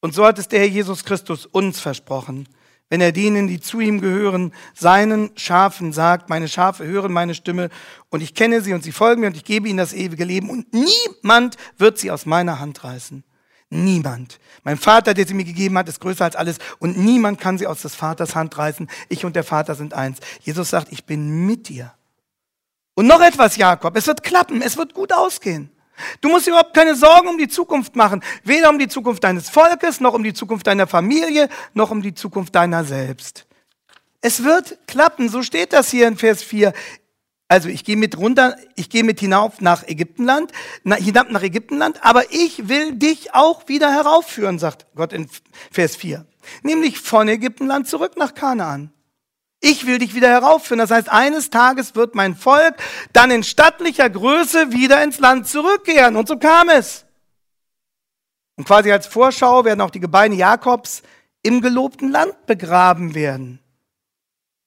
Und so hat es der Herr Jesus Christus uns versprochen wenn er denen, die zu ihm gehören, seinen Schafen sagt, meine Schafe hören meine Stimme und ich kenne sie und sie folgen mir und ich gebe ihnen das ewige Leben und niemand wird sie aus meiner Hand reißen. Niemand. Mein Vater, der sie mir gegeben hat, ist größer als alles und niemand kann sie aus des Vaters Hand reißen. Ich und der Vater sind eins. Jesus sagt, ich bin mit dir. Und noch etwas, Jakob, es wird klappen, es wird gut ausgehen. Du musst überhaupt keine Sorgen um die Zukunft machen. Weder um die Zukunft deines Volkes, noch um die Zukunft deiner Familie, noch um die Zukunft deiner selbst. Es wird klappen, so steht das hier in Vers 4. Also ich gehe mit runter, ich gehe mit hinauf nach Ägyptenland, hinab nach Ägyptenland, aber ich will dich auch wieder heraufführen, sagt Gott in Vers 4. Nämlich von Ägyptenland zurück nach Kanaan. Ich will dich wieder heraufführen. Das heißt, eines Tages wird mein Volk dann in stattlicher Größe wieder ins Land zurückkehren. Und so kam es. Und quasi als Vorschau werden auch die Gebeine Jakobs im gelobten Land begraben werden.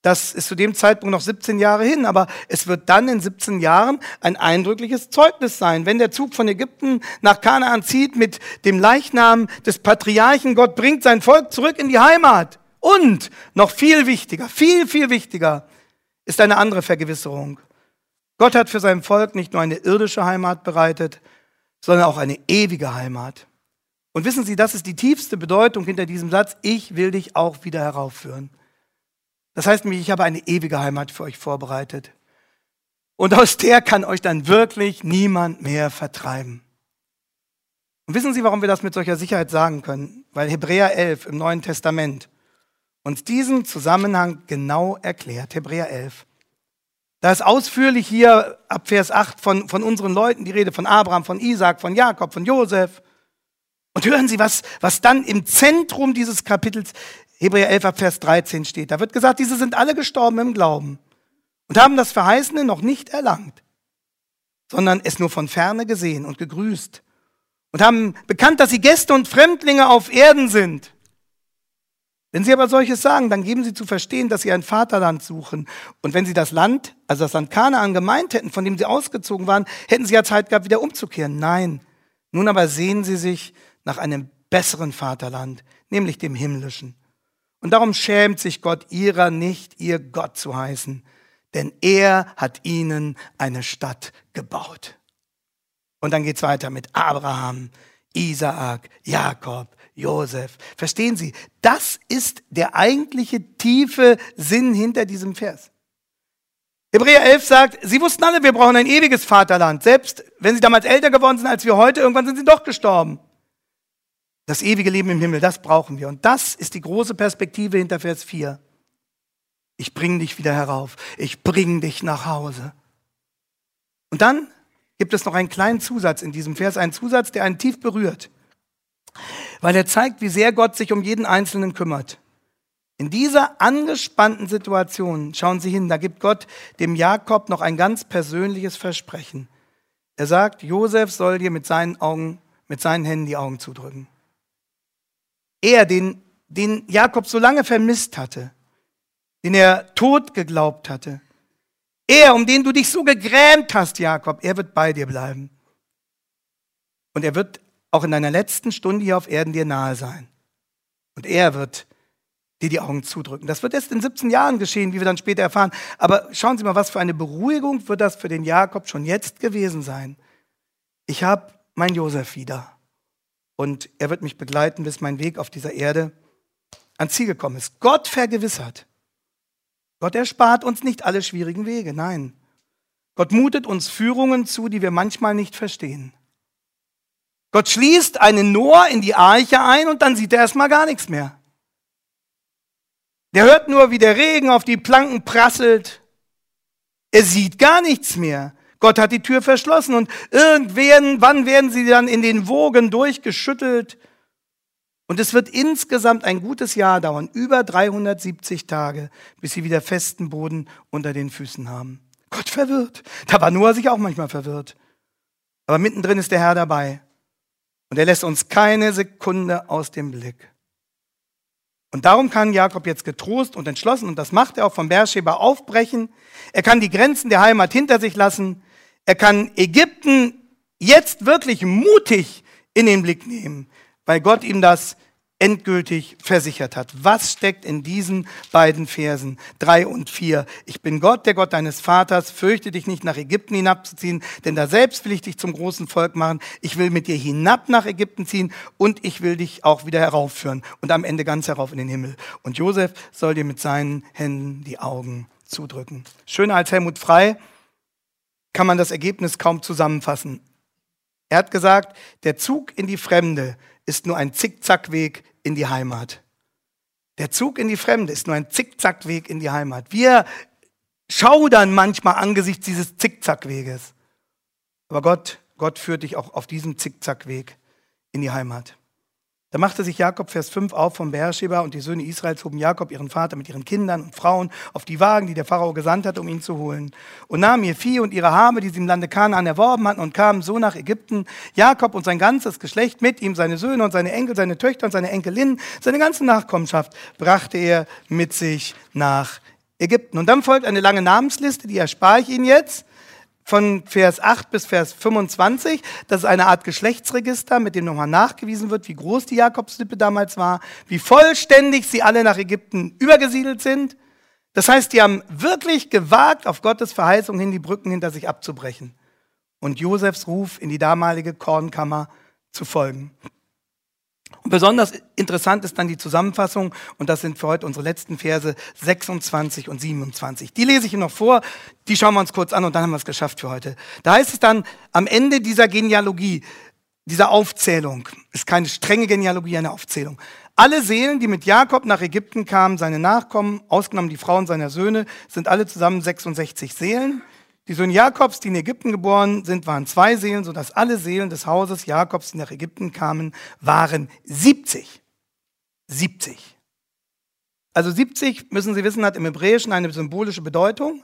Das ist zu dem Zeitpunkt noch 17 Jahre hin, aber es wird dann in 17 Jahren ein eindrückliches Zeugnis sein. Wenn der Zug von Ägypten nach Kanaan zieht mit dem Leichnam des Patriarchen, Gott bringt sein Volk zurück in die Heimat. Und noch viel wichtiger, viel, viel wichtiger ist eine andere Vergewisserung. Gott hat für sein Volk nicht nur eine irdische Heimat bereitet, sondern auch eine ewige Heimat. Und wissen Sie, das ist die tiefste Bedeutung hinter diesem Satz, ich will dich auch wieder heraufführen. Das heißt nämlich, ich habe eine ewige Heimat für euch vorbereitet. Und aus der kann euch dann wirklich niemand mehr vertreiben. Und wissen Sie, warum wir das mit solcher Sicherheit sagen können? Weil Hebräer 11 im Neuen Testament uns diesen Zusammenhang genau erklärt. Hebräer 11. Da ist ausführlich hier ab Vers 8 von, von unseren Leuten die Rede von Abraham, von Isaac, von Jakob, von Josef. Und hören Sie, was, was dann im Zentrum dieses Kapitels Hebräer 11 Vers 13 steht. Da wird gesagt, diese sind alle gestorben im Glauben und haben das Verheißene noch nicht erlangt, sondern es nur von ferne gesehen und gegrüßt und haben bekannt, dass sie Gäste und Fremdlinge auf Erden sind. Wenn sie aber solches sagen, dann geben sie zu verstehen, dass sie ein Vaterland suchen. Und wenn sie das Land, also das Land Kanaan gemeint hätten, von dem sie ausgezogen waren, hätten sie ja Zeit gehabt, wieder umzukehren. Nein. Nun aber sehen sie sich nach einem besseren Vaterland, nämlich dem himmlischen. Und darum schämt sich Gott ihrer nicht, ihr Gott zu heißen, denn er hat ihnen eine Stadt gebaut. Und dann geht's weiter mit Abraham, Isaak, Jakob, Josef. Verstehen Sie, das ist der eigentliche tiefe Sinn hinter diesem Vers. Hebräer 11 sagt, sie wussten alle, wir brauchen ein ewiges Vaterland. Selbst wenn sie damals älter geworden sind als wir heute, irgendwann sind sie doch gestorben. Das ewige Leben im Himmel, das brauchen wir. Und das ist die große Perspektive hinter Vers 4. Ich bringe dich wieder herauf. Ich bringe dich nach Hause. Und dann gibt es noch einen kleinen Zusatz in diesem Vers, einen Zusatz, der einen tief berührt, weil er zeigt, wie sehr Gott sich um jeden Einzelnen kümmert. In dieser angespannten Situation, schauen Sie hin, da gibt Gott dem Jakob noch ein ganz persönliches Versprechen. Er sagt, Josef soll dir mit seinen Augen, mit seinen Händen die Augen zudrücken. Er, den, den Jakob so lange vermisst hatte, den er tot geglaubt hatte. Er, um den du dich so gegrämt hast, Jakob, er wird bei dir bleiben. Und er wird auch in deiner letzten Stunde hier auf Erden dir nahe sein. Und er wird dir die Augen zudrücken. Das wird erst in 17 Jahren geschehen, wie wir dann später erfahren. Aber schauen Sie mal, was für eine Beruhigung wird das für den Jakob schon jetzt gewesen sein. Ich habe mein Josef wieder und er wird mich begleiten, bis mein Weg auf dieser Erde ans Ziel gekommen ist. Gott vergewissert. Gott erspart uns nicht alle schwierigen Wege, nein. Gott mutet uns Führungen zu, die wir manchmal nicht verstehen. Gott schließt einen Noah in die Arche ein und dann sieht er erstmal gar nichts mehr. Der hört nur, wie der Regen auf die Planken prasselt. Er sieht gar nichts mehr. Gott hat die Tür verschlossen und irgendwann werden sie dann in den Wogen durchgeschüttelt. Und es wird insgesamt ein gutes Jahr dauern, über 370 Tage, bis sie wieder festen Boden unter den Füßen haben. Gott verwirrt. Da war Noah sich auch manchmal verwirrt. Aber mittendrin ist der Herr dabei. Und er lässt uns keine Sekunde aus dem Blick. Und darum kann Jakob jetzt getrost und entschlossen, und das macht er auch vom Beersheba, aufbrechen. Er kann die Grenzen der Heimat hinter sich lassen. Er kann Ägypten jetzt wirklich mutig in den Blick nehmen, weil Gott ihm das endgültig versichert hat. Was steckt in diesen beiden Versen drei und vier? Ich bin Gott, der Gott deines Vaters, fürchte dich nicht nach Ägypten hinabzuziehen, denn da selbst will ich dich zum großen Volk machen. Ich will mit dir hinab nach Ägypten ziehen und ich will dich auch wieder heraufführen und am Ende ganz herauf in den Himmel. Und Josef soll dir mit seinen Händen die Augen zudrücken. Schöner als Helmut Frei kann man das Ergebnis kaum zusammenfassen. Er hat gesagt, der Zug in die Fremde ist nur ein Zickzackweg in die Heimat. Der Zug in die Fremde ist nur ein Zickzackweg in die Heimat. Wir schaudern manchmal angesichts dieses Zickzackweges. Aber Gott, Gott führt dich auch auf diesem Zickzackweg in die Heimat. Da machte sich Jakob, Vers 5, auf vom Beersheba und die Söhne Israels hoben Jakob, ihren Vater, mit ihren Kindern und Frauen auf die Wagen, die der Pharao gesandt hat, um ihn zu holen. Und nahmen ihr Vieh und ihre Habe, die sie im Lande Kanaan erworben hatten, und kamen so nach Ägypten. Jakob und sein ganzes Geschlecht mit ihm, seine Söhne und seine Enkel, seine Töchter und seine Enkelinnen, seine ganze Nachkommenschaft brachte er mit sich nach Ägypten. Und dann folgt eine lange Namensliste, die erspare ich Ihnen jetzt, von Vers 8 bis Vers 25. Das ist eine Art Geschlechtsregister, mit dem nochmal nachgewiesen wird, wie groß die Jakobslippe damals war, wie vollständig sie alle nach Ägypten übergesiedelt sind. Das heißt, die haben wirklich gewagt, auf Gottes Verheißung hin die Brücken hinter sich abzubrechen und Josefs Ruf in die damalige Kornkammer zu folgen. Besonders interessant ist dann die Zusammenfassung, und das sind für heute unsere letzten Verse 26 und 27. Die lese ich Ihnen noch vor, die schauen wir uns kurz an und dann haben wir es geschafft für heute. Da heißt es dann am Ende dieser Genealogie, dieser Aufzählung, ist keine strenge Genealogie, eine Aufzählung. Alle Seelen, die mit Jakob nach Ägypten kamen, seine Nachkommen, ausgenommen die Frauen seiner Söhne, sind alle zusammen 66 Seelen. Die Söhne Jakobs, die in Ägypten geboren sind, waren zwei Seelen, sodass alle Seelen des Hauses Jakobs, die nach Ägypten kamen, waren 70. 70. Also 70, müssen Sie wissen, hat im Hebräischen eine symbolische Bedeutung.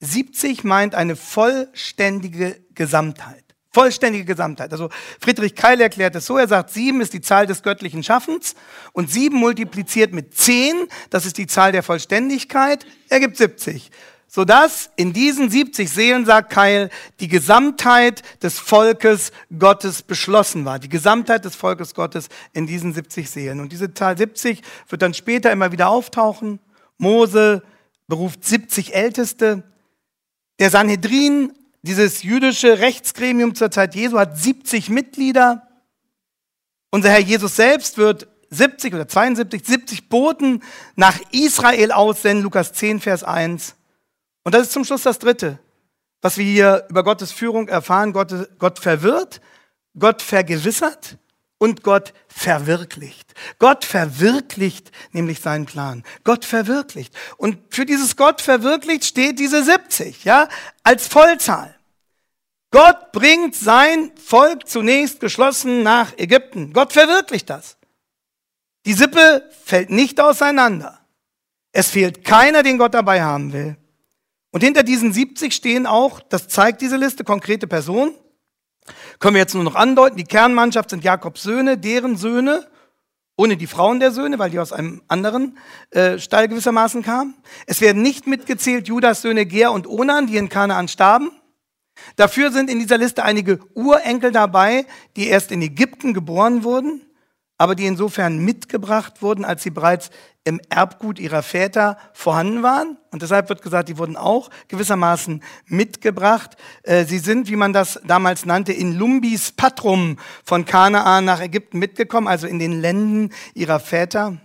70 meint eine vollständige Gesamtheit. Vollständige Gesamtheit. Also Friedrich Keil erklärt es so, er sagt, sieben ist die Zahl des göttlichen Schaffens und sieben multipliziert mit zehn, das ist die Zahl der Vollständigkeit, ergibt 70 sodass in diesen 70 Seelen, sagt Keil, die Gesamtheit des Volkes Gottes beschlossen war. Die Gesamtheit des Volkes Gottes in diesen 70 Seelen. Und diese Zahl 70 wird dann später immer wieder auftauchen. Mose beruft 70 Älteste. Der Sanhedrin, dieses jüdische Rechtsgremium zur Zeit Jesu, hat 70 Mitglieder. Unser Herr Jesus selbst wird 70 oder 72, 70 Boten nach Israel aussenden, Lukas 10, Vers 1. Und das ist zum Schluss das Dritte, was wir hier über Gottes Führung erfahren. Gott, Gott verwirrt, Gott vergewissert und Gott verwirklicht. Gott verwirklicht nämlich seinen Plan. Gott verwirklicht. Und für dieses Gott verwirklicht steht diese 70, ja, als Vollzahl. Gott bringt sein Volk zunächst geschlossen nach Ägypten. Gott verwirklicht das. Die Sippe fällt nicht auseinander. Es fehlt keiner, den Gott dabei haben will. Und hinter diesen 70 stehen auch, das zeigt diese Liste, konkrete Personen. Können wir jetzt nur noch andeuten, die Kernmannschaft sind Jakobs Söhne, deren Söhne, ohne die Frauen der Söhne, weil die aus einem anderen äh, Stall gewissermaßen kamen. Es werden nicht mitgezählt Judas Söhne Ger und Onan, die in Kanaan starben. Dafür sind in dieser Liste einige Urenkel dabei, die erst in Ägypten geboren wurden aber die insofern mitgebracht wurden, als sie bereits im Erbgut ihrer Väter vorhanden waren. Und deshalb wird gesagt, die wurden auch gewissermaßen mitgebracht. Äh, sie sind, wie man das damals nannte, in Lumbis Patrum von Kanaan nach Ägypten mitgekommen, also in den Länden ihrer Väter.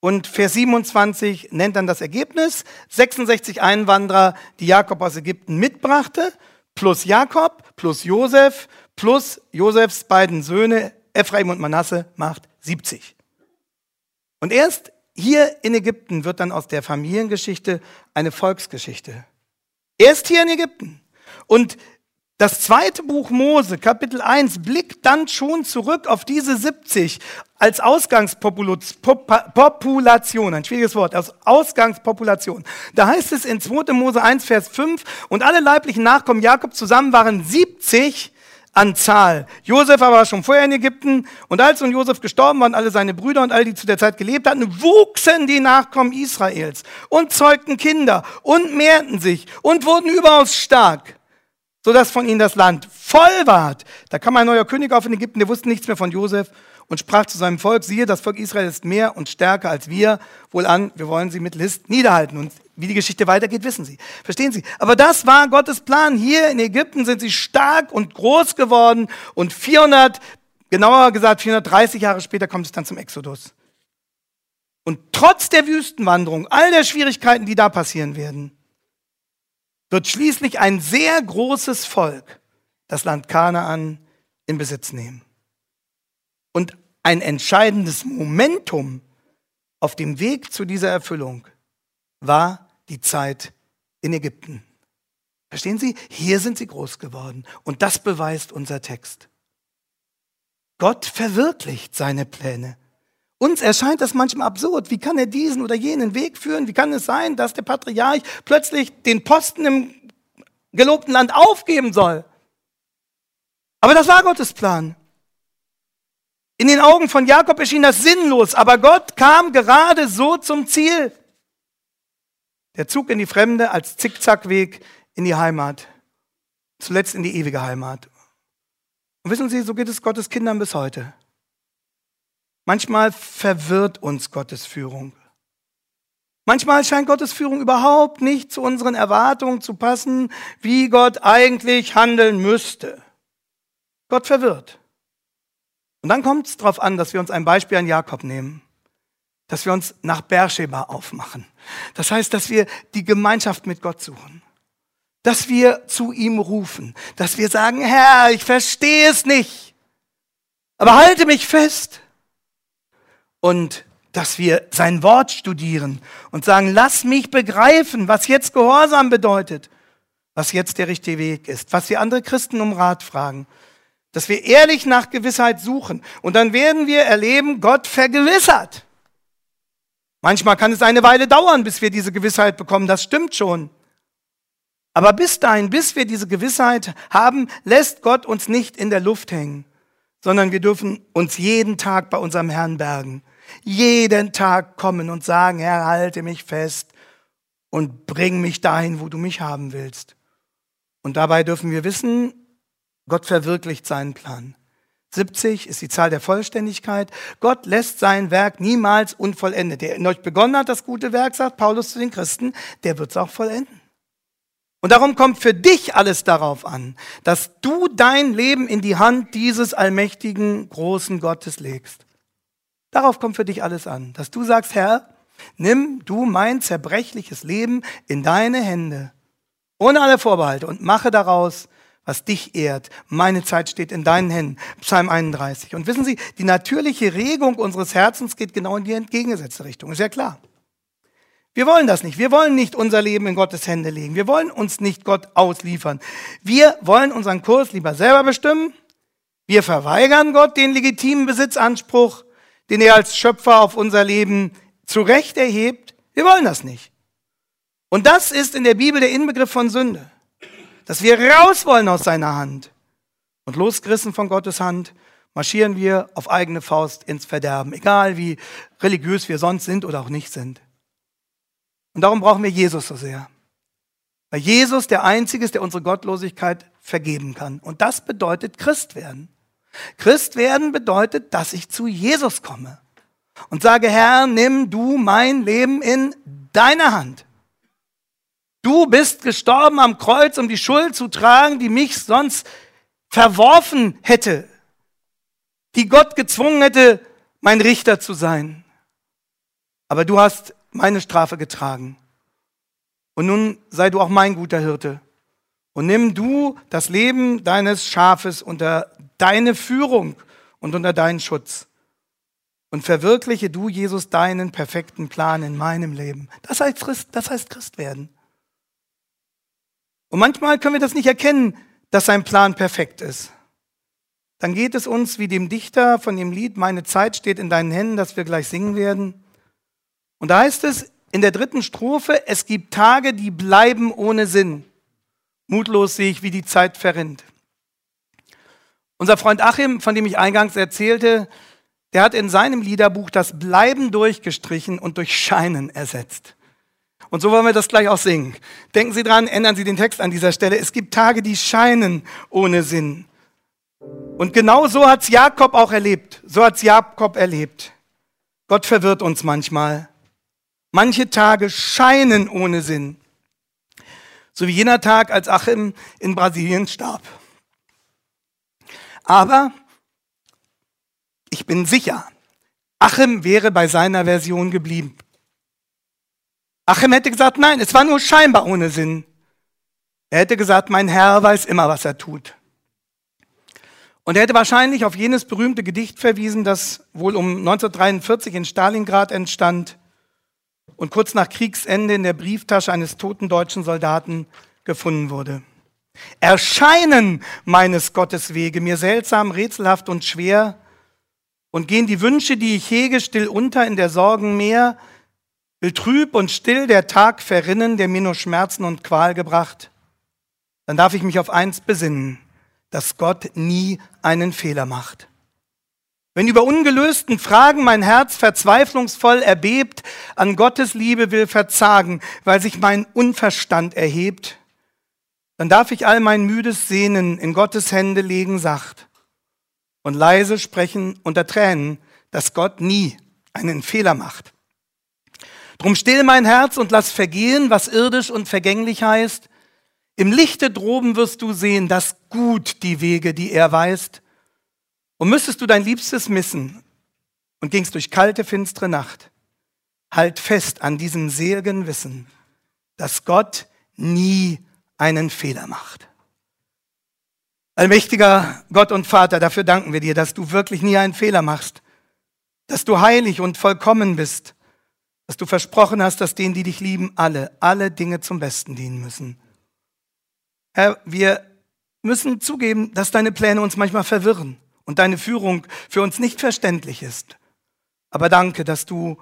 Und Vers 27 nennt dann das Ergebnis. 66 Einwanderer, die Jakob aus Ägypten mitbrachte, plus Jakob, plus Josef, plus Josefs beiden Söhne Ephraim und Manasse macht 70. Und erst hier in Ägypten wird dann aus der Familiengeschichte eine Volksgeschichte. Erst hier in Ägypten. Und das zweite Buch Mose, Kapitel 1, blickt dann schon zurück auf diese 70 als Ausgangspopulation, ein schwieriges Wort, als Ausgangspopulation. Da heißt es in 2. Mose 1, Vers 5, und alle leiblichen Nachkommen Jakob zusammen waren 70 an Zahl. Josef aber war schon vorher in Ägypten und als nun Josef gestorben waren, alle seine Brüder und all die zu der Zeit gelebt hatten, wuchsen die Nachkommen Israels und zeugten Kinder und mehrten sich und wurden überaus stark, sodass von ihnen das Land voll ward. Da kam ein neuer König auf in Ägypten, der wusste nichts mehr von Josef und sprach zu seinem Volk, siehe, das Volk Israel ist mehr und stärker als wir, wohlan, wir wollen sie mit List niederhalten. Und wie die Geschichte weitergeht, wissen Sie. Verstehen Sie? Aber das war Gottes Plan. Hier in Ägypten sind sie stark und groß geworden und 400, genauer gesagt 430 Jahre später kommt es dann zum Exodus. Und trotz der Wüstenwanderung, all der Schwierigkeiten, die da passieren werden, wird schließlich ein sehr großes Volk das Land Kanaan in Besitz nehmen. Und ein entscheidendes Momentum auf dem Weg zu dieser Erfüllung war die Zeit in Ägypten. Verstehen Sie? Hier sind sie groß geworden. Und das beweist unser Text. Gott verwirklicht seine Pläne. Uns erscheint das manchmal absurd. Wie kann er diesen oder jenen Weg führen? Wie kann es sein, dass der Patriarch plötzlich den Posten im gelobten Land aufgeben soll? Aber das war Gottes Plan. In den Augen von Jakob erschien das sinnlos, aber Gott kam gerade so zum Ziel. Der Zug in die Fremde als Zickzackweg in die Heimat. Zuletzt in die ewige Heimat. Und wissen Sie, so geht es Gottes Kindern bis heute. Manchmal verwirrt uns Gottes Führung. Manchmal scheint Gottes Führung überhaupt nicht zu unseren Erwartungen zu passen, wie Gott eigentlich handeln müsste. Gott verwirrt. Und dann kommt es darauf an, dass wir uns ein Beispiel an Jakob nehmen, dass wir uns nach Beersheba aufmachen. Das heißt, dass wir die Gemeinschaft mit Gott suchen, dass wir zu ihm rufen, dass wir sagen, Herr, ich verstehe es nicht, aber halte mich fest. Und dass wir sein Wort studieren und sagen, lass mich begreifen, was jetzt Gehorsam bedeutet, was jetzt der richtige Weg ist, was wir andere Christen um Rat fragen dass wir ehrlich nach Gewissheit suchen. Und dann werden wir erleben, Gott vergewissert. Manchmal kann es eine Weile dauern, bis wir diese Gewissheit bekommen, das stimmt schon. Aber bis dahin, bis wir diese Gewissheit haben, lässt Gott uns nicht in der Luft hängen, sondern wir dürfen uns jeden Tag bei unserem Herrn bergen. Jeden Tag kommen und sagen, Herr, halte mich fest und bring mich dahin, wo du mich haben willst. Und dabei dürfen wir wissen, Gott verwirklicht seinen Plan. 70 ist die Zahl der Vollständigkeit. Gott lässt sein Werk niemals unvollendet. Der in euch begonnen hat, das gute Werk, sagt Paulus zu den Christen, der wird es auch vollenden. Und darum kommt für dich alles darauf an, dass du dein Leben in die Hand dieses allmächtigen, großen Gottes legst. Darauf kommt für dich alles an, dass du sagst, Herr, nimm du mein zerbrechliches Leben in deine Hände, ohne alle Vorbehalte und mache daraus was dich ehrt. Meine Zeit steht in deinen Händen. Psalm 31. Und wissen Sie, die natürliche Regung unseres Herzens geht genau in die entgegengesetzte Richtung. Ist ja klar. Wir wollen das nicht. Wir wollen nicht unser Leben in Gottes Hände legen. Wir wollen uns nicht Gott ausliefern. Wir wollen unseren Kurs lieber selber bestimmen. Wir verweigern Gott den legitimen Besitzanspruch, den er als Schöpfer auf unser Leben zu Recht erhebt. Wir wollen das nicht. Und das ist in der Bibel der Inbegriff von Sünde dass wir raus wollen aus seiner Hand. Und losgerissen von Gottes Hand marschieren wir auf eigene Faust ins Verderben, egal wie religiös wir sonst sind oder auch nicht sind. Und darum brauchen wir Jesus so sehr. Weil Jesus der Einzige ist, der unsere Gottlosigkeit vergeben kann. Und das bedeutet Christ werden. Christ werden bedeutet, dass ich zu Jesus komme und sage, Herr, nimm du mein Leben in deine Hand. Du bist gestorben am Kreuz, um die Schuld zu tragen, die mich sonst verworfen hätte, die Gott gezwungen hätte, mein Richter zu sein. Aber du hast meine Strafe getragen. Und nun sei du auch mein guter Hirte. Und nimm du das Leben deines Schafes unter deine Führung und unter deinen Schutz. Und verwirkliche du, Jesus, deinen perfekten Plan in meinem Leben. Das heißt Christ, das heißt Christ werden. Und manchmal können wir das nicht erkennen, dass sein Plan perfekt ist. Dann geht es uns wie dem Dichter von dem Lied Meine Zeit steht in deinen Händen, das wir gleich singen werden. Und da heißt es in der dritten Strophe, es gibt Tage, die bleiben ohne Sinn. Mutlos sehe ich, wie die Zeit verrinnt. Unser Freund Achim, von dem ich eingangs erzählte, der hat in seinem Liederbuch das Bleiben durchgestrichen und durch Scheinen ersetzt. Und so wollen wir das gleich auch singen. Denken Sie dran, ändern Sie den Text an dieser Stelle. Es gibt Tage, die scheinen ohne Sinn. Und genau so hat es Jakob auch erlebt. So hat es Jakob erlebt. Gott verwirrt uns manchmal. Manche Tage scheinen ohne Sinn. So wie jener Tag, als Achim in Brasilien starb. Aber ich bin sicher, Achim wäre bei seiner Version geblieben. Achim hätte gesagt, nein, es war nur scheinbar ohne Sinn. Er hätte gesagt, mein Herr weiß immer, was er tut. Und er hätte wahrscheinlich auf jenes berühmte Gedicht verwiesen, das wohl um 1943 in Stalingrad entstand und kurz nach Kriegsende in der Brieftasche eines toten deutschen Soldaten gefunden wurde. Erscheinen meines Gottes Wege mir seltsam, rätselhaft und schwer und gehen die Wünsche, die ich hege, still unter in der Sorgen Meer, will trüb und still der Tag verrinnen, der mir nur Schmerzen und Qual gebracht, dann darf ich mich auf eins besinnen, dass Gott nie einen Fehler macht. Wenn über ungelösten Fragen mein Herz verzweiflungsvoll erbebt, an Gottes Liebe will verzagen, weil sich mein Unverstand erhebt, dann darf ich all mein müdes Sehnen in Gottes Hände legen sacht und leise sprechen unter Tränen, dass Gott nie einen Fehler macht. Drum still mein Herz und lass vergehen, was irdisch und vergänglich heißt. Im Lichte droben wirst du sehen, dass gut die Wege, die er weist. Und müsstest du dein Liebstes missen und gingst durch kalte, finstere Nacht, halt fest an diesem seligen Wissen, dass Gott nie einen Fehler macht. Allmächtiger Gott und Vater, dafür danken wir dir, dass du wirklich nie einen Fehler machst, dass du heilig und vollkommen bist, dass du versprochen hast, dass denen, die dich lieben, alle, alle Dinge zum Besten dienen müssen. Herr, wir müssen zugeben, dass deine Pläne uns manchmal verwirren und deine Führung für uns nicht verständlich ist. Aber danke, dass du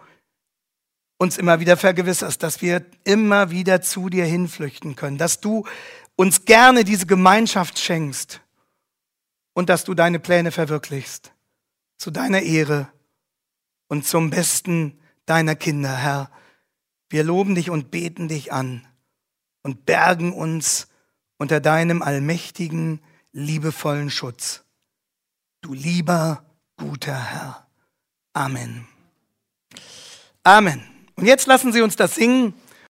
uns immer wieder vergewisserst, dass wir immer wieder zu dir hinflüchten können, dass du uns gerne diese Gemeinschaft schenkst und dass du deine Pläne verwirklichst zu deiner Ehre und zum Besten deiner Kinder, Herr. Wir loben dich und beten dich an und bergen uns unter deinem allmächtigen, liebevollen Schutz. Du lieber, guter Herr. Amen. Amen. Und jetzt lassen Sie uns das singen.